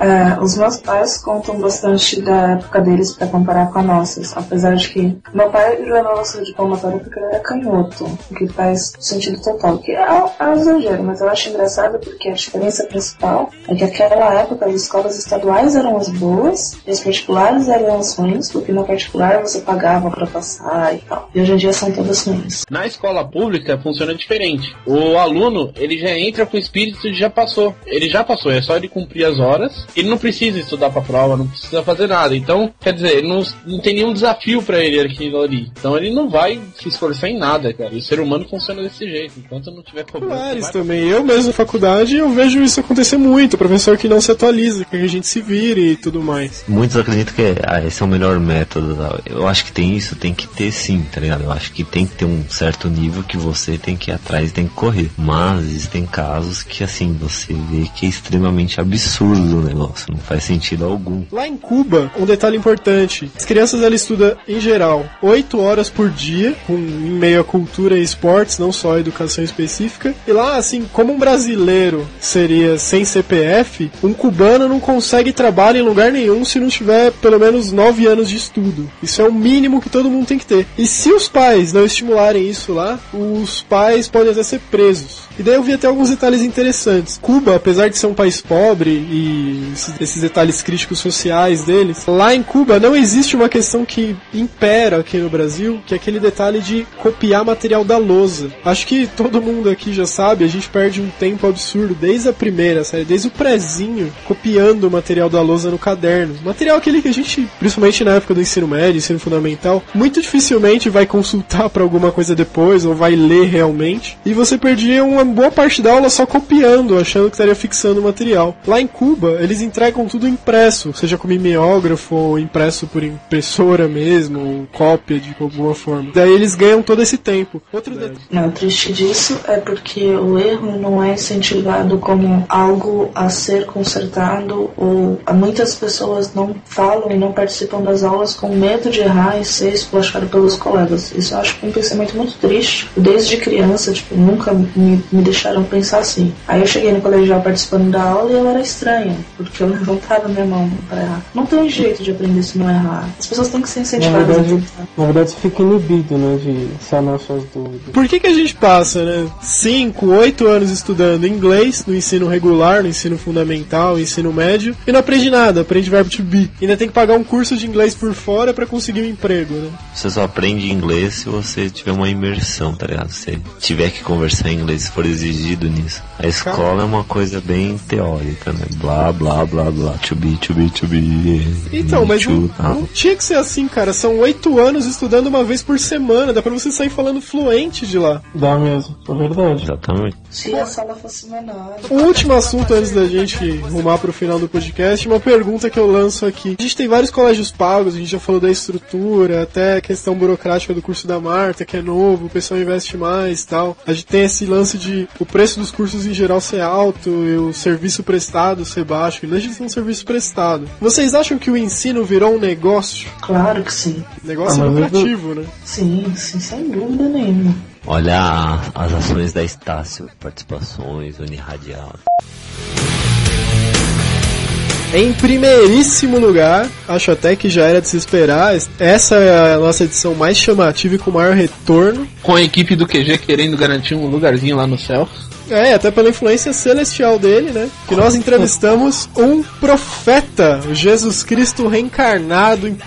É, os meus pais contam bastante da época deles pra comparar com a nossa, apesar de que meu pai levava saúde palmatória porque ele era canhoto, o que faz sentido total, que é, é um exagero, mas eu acho engraçado porque a diferença principal é que naquela época as escolas estaduais eram as boas e as particulares eram as ruins, porque na particular você pagava pra passar e tal. E hoje em dia são todas ruins. Na escola pública funciona diferente. O aluno, ele já entra com o espírito de já passou. Ele já passou, é só ele cumprir as horas. Ele não precisa estudar pra prova, não precisa fazer nada. Então, quer dizer, não, não tem nenhum desafio pra ele aquilo ali. Então ele não vai se esforçar em nada, cara. E o ser humano funciona desse jeito. Enquanto não tiver problema. Claro, também. Eu mesmo na faculdade eu vejo isso acontecer muito. Professor que não se atualiza, que a gente se vire e tudo mais. Muitos acreditam que ah, esse é o melhor método. Eu acho que tem isso, tem que ter sim, tá ligado? Eu acho que tem que ter um certo nível que você tem que ir atrás e tem que correr. Mas existem casos que, assim, você vê que é extremamente absurdo o negócio, não faz sentido algum. Lá em Cuba, um detalhe importante: as crianças elas estudam, em geral, 8 horas por dia, com, em meio à cultura e esportes, não só educação específica. E lá, assim, como um brasileiro seria sem CPF, um cubano não consegue trabalho em lugar nenhum se não tiver pelo menos 9 anos de estudo. Isso é o mínimo que todo mundo tem que ter. E se os pais não estimularem isso lá, os pais podem até ser presos. E daí eu vi até alguns detalhes interessantes. Cuba, apesar de ser um país pobre e esses, detalhes críticos sociais deles, lá em Cuba não existe uma questão que impera aqui no Brasil, que é aquele detalhe de copiar material da lousa. Acho que todo mundo aqui já sabe, a gente perde um tempo absurdo desde a primeira série, desde o prezinho, copiando o material da lousa no caderno. Material aquele que a gente, principalmente na época do ensino médio, ensino fundamental, muito dificilmente vai consultar para alguma coisa depois ou vai ler realmente. E você perdia uma boa parte da aula só copiando, achando que estaria fixando o material. Lá em Cuba, eles entregam tudo impresso, seja com mimeógrafo ou impresso por impressora mesmo, ou cópia de alguma forma. Daí eles ganham todo esse tempo. Outro detalhe. Não, o triste disso é porque o erro não é incentivado como algo a ser consertado ou muitas pessoas não falam e não participam das aulas com medo de errar e ser esculachado pelos colegas. Isso eu acho um pensamento muito triste. Desde criança, tipo, nunca me, me deixaram pensar assim. Aí eu cheguei no colegial participando da aula e eu era estranha, porque eu levantava minha mão pra errar. Não tem jeito de aprender se não errar. As pessoas têm que ser Na incentivadas a verdade, tentar. na verdade você fica inibido, né? De sanar suas dúvidas. Por que, que a gente passa, né? 5, 8 anos estudando inglês no ensino regular, no ensino fundamental, no ensino médio, e não aprende nada, aprende verbo to be. Ainda tem que pagar um curso de inglês por fora para conseguir um emprego, né? Você só aprende inglês se você tiver uma imersão, tá ligado? Se tiver que conversar em inglês, se for for exigido nisso. A escola é uma coisa bem teórica, né? Blá, blá, blá, blá. To be, to be, to be. Então, mas não, não tinha que ser assim, cara. São oito anos estudando uma vez por semana. Dá pra você sair falando fluente de lá. Dá mesmo, é verdade. Exatamente. Se a sala fosse menor. O último assunto antes da gente rumar pro final do podcast, uma pergunta que eu lanço aqui. A gente tem vários colégios pagos, a gente já falou da estrutura, até a questão burocrática do curso da Marta, que é novo, o pessoal investe mais e tal. A gente tem esse lance de o preço dos cursos em geral ser alto e o serviço prestado ser baixo. E ser um serviço prestado. Vocês acham que o ensino virou um negócio? Claro que sim. Negócio Ah, lucrativo, né? Sim, sim, sem dúvida nenhuma. Olha as ações da Estácio, participações, Uniradial. Em primeiríssimo lugar, acho até que já era de se esperar, essa é a nossa edição mais chamativa e com maior retorno. Com a equipe do QG querendo garantir um lugarzinho lá no céu. É, até pela influência celestial dele, né? Que nós entrevistamos um profeta, Jesus Cristo reencarnado. Em,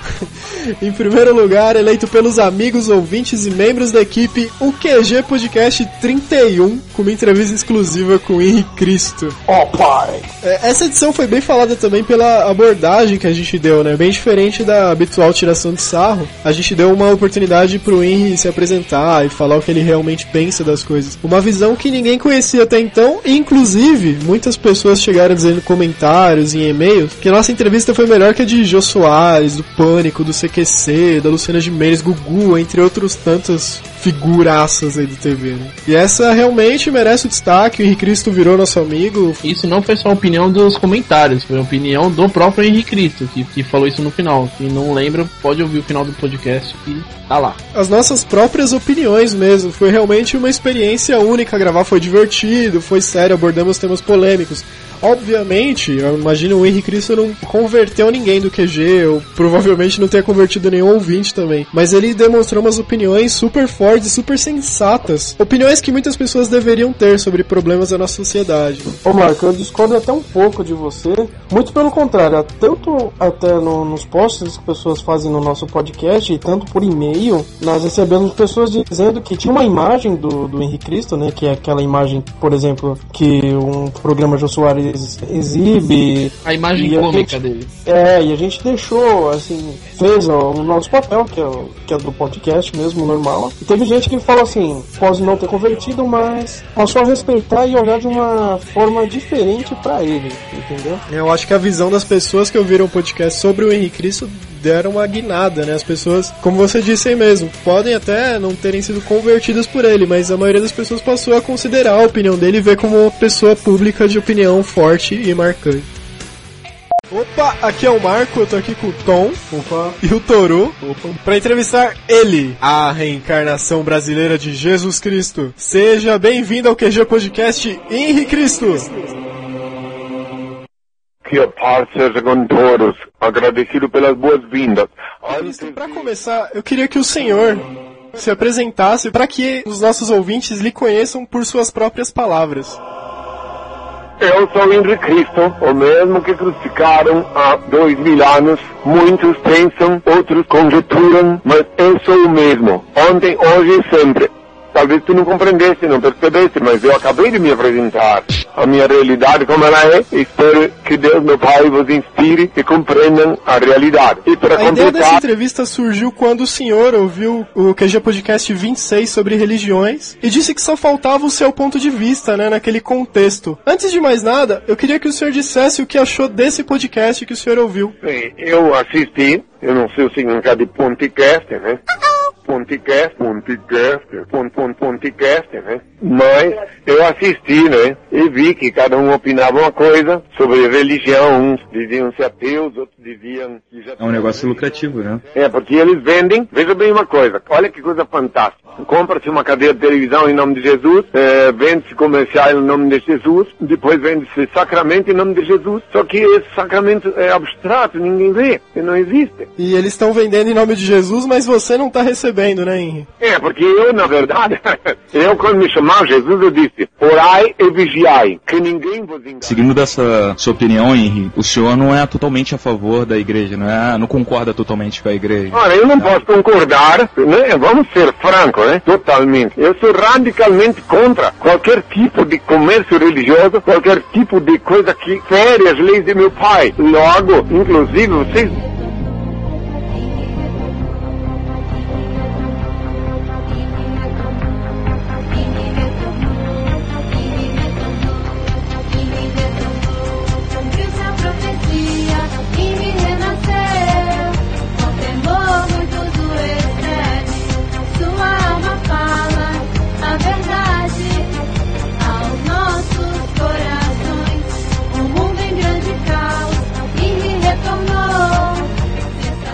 em primeiro lugar, eleito pelos amigos, ouvintes e membros da equipe, o QG Podcast 31, com uma entrevista exclusiva com o Henrique Cristo. Ó, pai! É, Essa edição foi bem falada também pela abordagem que a gente deu, né? Bem diferente da habitual tiração de sarro. A gente deu uma oportunidade pro Henry se apresentar e falar o que ele realmente pensa das coisas. Uma visão que ninguém conhecia até então, e inclusive muitas pessoas chegaram dizendo comentários em e-mails que nossa entrevista foi melhor que a de Jô Soares, do Pânico, do CQC, da Luciana Gimenez, Gugu, entre outros tantos figuraças aí do TV, né? E essa realmente merece o destaque, o Henrique Cristo virou nosso amigo, Isso não foi só a opinião dos comentários, foi a opinião do próprio Henrique Cristo, que, que falou isso no final. Quem não lembra, pode ouvir o final do podcast que tá lá. as nossas próprias opiniões mesmo. Foi realmente uma experiência única gravar, foi divertido, foi sério, abordamos temas polêmicos. Obviamente, eu imagino o Henrique Cristo não converteu ninguém do QG, ou provavelmente não tenha convertido nenhum ouvinte também. Mas ele demonstrou umas opiniões super fortes super sensatas. Opiniões que muitas pessoas deveriam ter sobre problemas da nossa sociedade. Ô Marco, eu discordo até um pouco de você. Muito pelo contrário, tanto até no- nos posts que pessoas fazem no nosso podcast e tanto por e-mail, nós recebemos pessoas dizendo que tinha uma imagem do, do Henrique Cristo, né? Que é aquela imagem, por exemplo, que um programa Soares exibe. A imagem cômica gente- dele. É, e a gente deixou, assim, fez ó, o nosso papel, que é, o, que é do podcast mesmo, normal. E teve gente que falou assim, pode não ter convertido, mas passou a respeitar e olhar de uma forma diferente pra ele, entendeu? Eu acho que a visão das pessoas que ouviram o podcast sobre o Henrique Cristo deram uma guinada, né? As pessoas, como você disse aí mesmo, podem até não terem sido convertidas por ele, mas a maioria das pessoas passou a considerar a opinião dele e ver como uma pessoa pública de opinião forte e marcante. Opa, aqui é o Marco, eu tô aqui com o Tom Opa. e o Toru pra entrevistar ele, a reencarnação brasileira de Jesus Cristo. Seja bem-vindo ao QG Podcast Henrique Cristo. Que a paz seja com todos. Agradecido pelas boas-vindas. Antes Para começar, eu queria que o senhor se apresentasse para que os nossos ouvintes lhe conheçam por suas próprias palavras. Eu sou Henrique Cristo, o mesmo que crucificaram há dois mil anos. Muitos pensam, outros conjecturam, mas eu sou o mesmo. Ontem, hoje e sempre. Talvez tu não compreendesse, não percebesse, mas eu acabei de me apresentar. A minha realidade como ela é, espero que Deus, meu Pai, vos inspire e compreendam a realidade. E para A ideia dessa completar, entrevista surgiu quando o senhor ouviu o QG Podcast 26 sobre religiões e disse que só faltava o seu ponto de vista, né, naquele contexto. Antes de mais nada, eu queria que o senhor dissesse o que achou desse podcast que o senhor ouviu. Bem, eu assisti, eu não sei o significado de podcast, né? Podcast, podcast, pon, pon, podcast, né? Mas eu assisti, né? E vi que cada um opinava uma coisa sobre religião. Uns diziam ser ateus, outros diziam que já É um negócio lucrativo, né? é, porque eles vendem, veja bem uma coisa, olha que coisa fantástica. Compra-se uma cadeira de televisão em nome de Jesus, eh, vende-se comercial em nome de Jesus, depois vende-se sacramento em nome de Jesus. Só que esse sacramento é abstrato, ninguém vê, e não existe. E eles estão vendendo em nome de Jesus, mas você não está recebendo recebendo, né, Henry? É, porque eu, na verdade, eu quando me chamava Jesus, eu disse, orai e vigiai, que ninguém vos engane. Seguindo dessa sua opinião, Henry, o senhor não é totalmente a favor da igreja, não é? Não concorda totalmente com a igreja. Olha, eu não posso concordar, né? Vamos ser francos, né? Totalmente. Eu sou radicalmente contra qualquer tipo de comércio religioso, qualquer tipo de coisa que fere as leis de meu pai. Logo, inclusive, vocês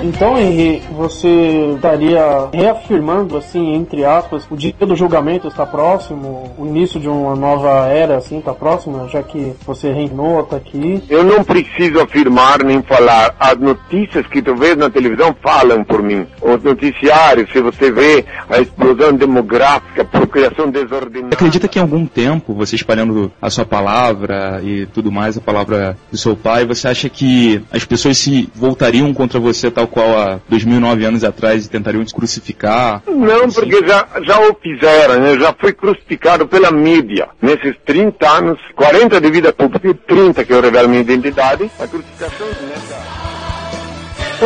Então, Henry, você estaria reafirmando, assim, entre aspas, o dia do julgamento está próximo, o início de uma nova era, assim, está próximo, já que você reinou, está aqui. Eu não preciso afirmar nem falar. As notícias que tu vês na televisão falam por mim. Os noticiários, se você vê a explosão demográfica, a procriação desordenada. Acredita que em algum tempo, você espalhando a sua palavra e tudo mais, a palavra do seu pai, você acha que as pessoas se voltariam contra você tal qual há 2009 anos atrás e tentariam te crucificar? Não, porque já, já o fizeram, né? já fui crucificado pela mídia. Nesses 30 anos, 40 de vida pública e 30 que eu revelo minha identidade, a crucificação nessa...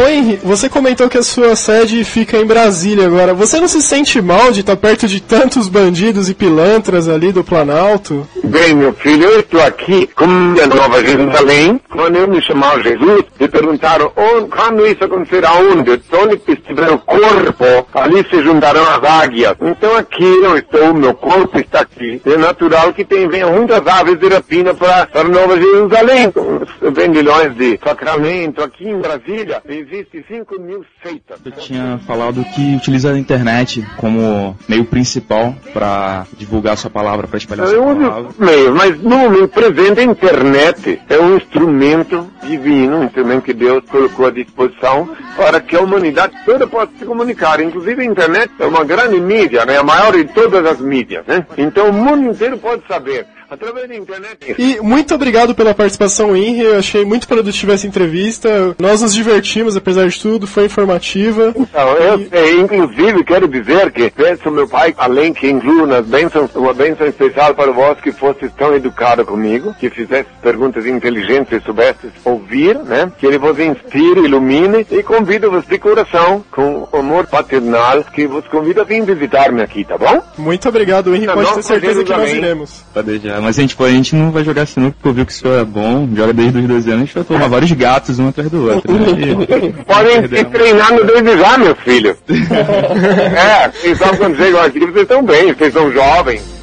Henry, você comentou que a sua sede fica em Brasília agora. Você não se sente mal de estar perto de tantos bandidos e pilantras ali do Planalto? Bem, meu filho, eu estou aqui com a Nova Jerusalém. Quando eu me chamava Jesus, me perguntaram onde, quando isso acontecerá, onde? Onde estiver o corpo, ali se juntarão as águias. Então aqui eu estou, meu corpo está aqui. É natural que tem, muitas aves de rapina para, para Nova Jerusalém. Os vendilhões de Sacramento, aqui em Brasília, existe 5 mil seitas. Eu tinha falado que utiliza a internet como meio principal para divulgar sua palavra, para espalhar Eu sua uso palavra. meios, mas no momento presente a internet é um instrumento divino, um instrumento que Deus colocou à disposição para que a humanidade toda possa se comunicar. Inclusive a internet é uma grande mídia, né? a maior de todas as mídias. Né? Então o mundo inteiro pode saber. Através da internet. E muito obrigado pela participação, Henry. Eu achei muito produtiva essa entrevista. Nós nos divertimos, apesar de tudo, foi informativa. Então, eu, eh, inclusive, quero dizer que peço ao meu pai, além que incluo nas bênçãos, uma bênção especial para vós que fostes tão educado comigo, que fizestes perguntas inteligentes e soubestes ouvir, né? Que ele vos inspire, ilumine e convido-vos de coração, com amor paternal, que vos convido a vir visitar-me aqui, tá bom? Muito obrigado, Henry. Na Pode ter certeza que nós iremos. Pode já. Mas a gente, pô, a gente não vai jogar sinuca porque eu vi que o senhor é bom, joga desde os 12 anos, a gente vai tomar vários gatos um atrás do outro. Né? E- Podem se treinar no já, meu filho. é, vocês sabem quando chegam aqui, vocês estão bem, vocês são jovens.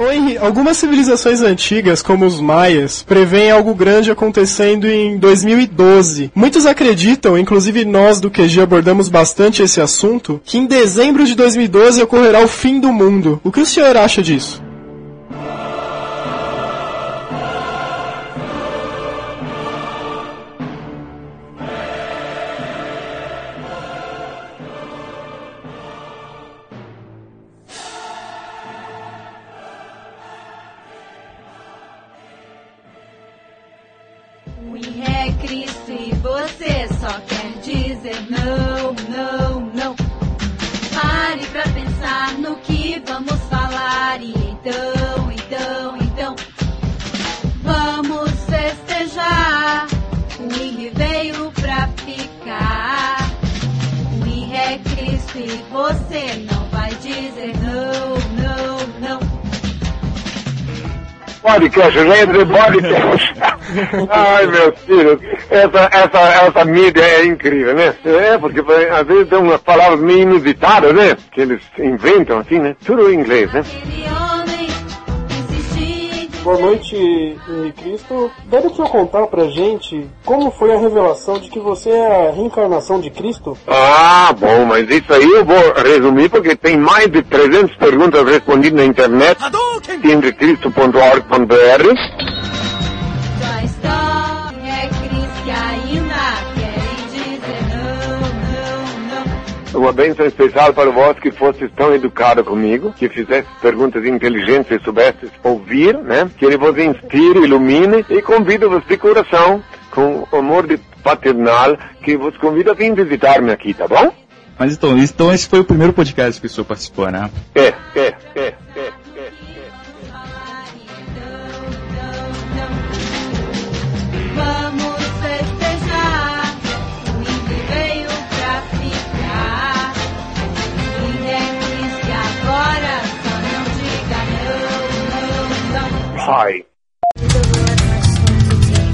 Henry, algumas civilizações antigas, como os maias, preveem algo grande acontecendo em 2012. Muitos acreditam, inclusive nós do QG abordamos bastante esse assunto, que em dezembro de 2012 ocorrerá o fim do mundo. O que o senhor acha disso? E você não vai dizer não, não, não. Podcast, gente, podcast. Ai, meus filhos, essa, essa, essa mídia é incrível, né? É, porque às vezes tem umas palavras meio inusitadas, né? Que eles inventam assim, né? Tudo em inglês, né? Boa noite, Henrique Cristo. Deve o senhor contar pra gente como foi a revelação de que você é a reencarnação de Cristo? Ah, bom, mas isso aí eu vou resumir porque tem mais de 300 perguntas respondidas na internet. henricristo.org.br Só uma bênção especial para vós que fostes tão educado comigo, que fizeste perguntas inteligentes e soubestes ouvir, né? Que ele vos inspire, ilumine e convido-vos de coração, com amor de paternal, que vos convido a vir visitar-me aqui, tá bom? Mas então, então esse foi o primeiro podcast que o senhor participou, né? É, é, é, é. Vamos Pai.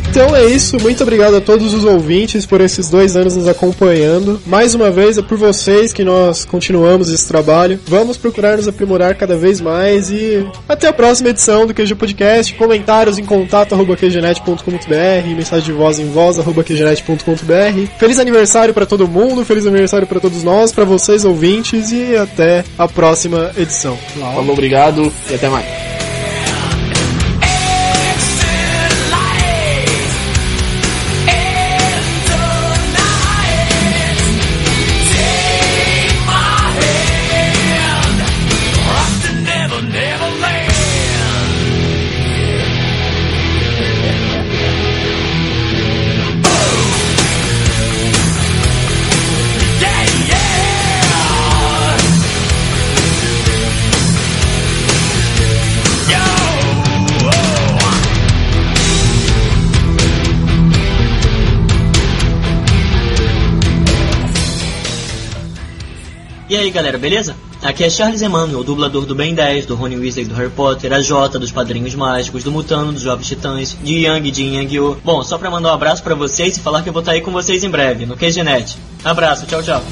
Então é isso, muito obrigado a todos os ouvintes por esses dois anos nos acompanhando. Mais uma vez é por vocês que nós continuamos esse trabalho. Vamos procurar nos aprimorar cada vez mais e até a próxima edição do QG Podcast. Comentários em contato arroba qgenet.com.br, mensagem de voz em voz arroba qgenet.com.br. Feliz aniversário para todo mundo, feliz aniversário para todos nós, para vocês ouvintes e até a próxima edição. Falou, obrigado e até mais. Aí galera, beleza? Aqui é Charles Emmanuel, o dublador do Ben 10, do Rony Weasley do Harry Potter, a Jota dos Padrinhos Mágicos, do Mutano, dos Jovens Titãs, de Yang de Yang-Oh. Bom, só pra mandar um abraço pra vocês e falar que eu vou estar aí com vocês em breve, no QGNet. Abraço, tchau, tchau.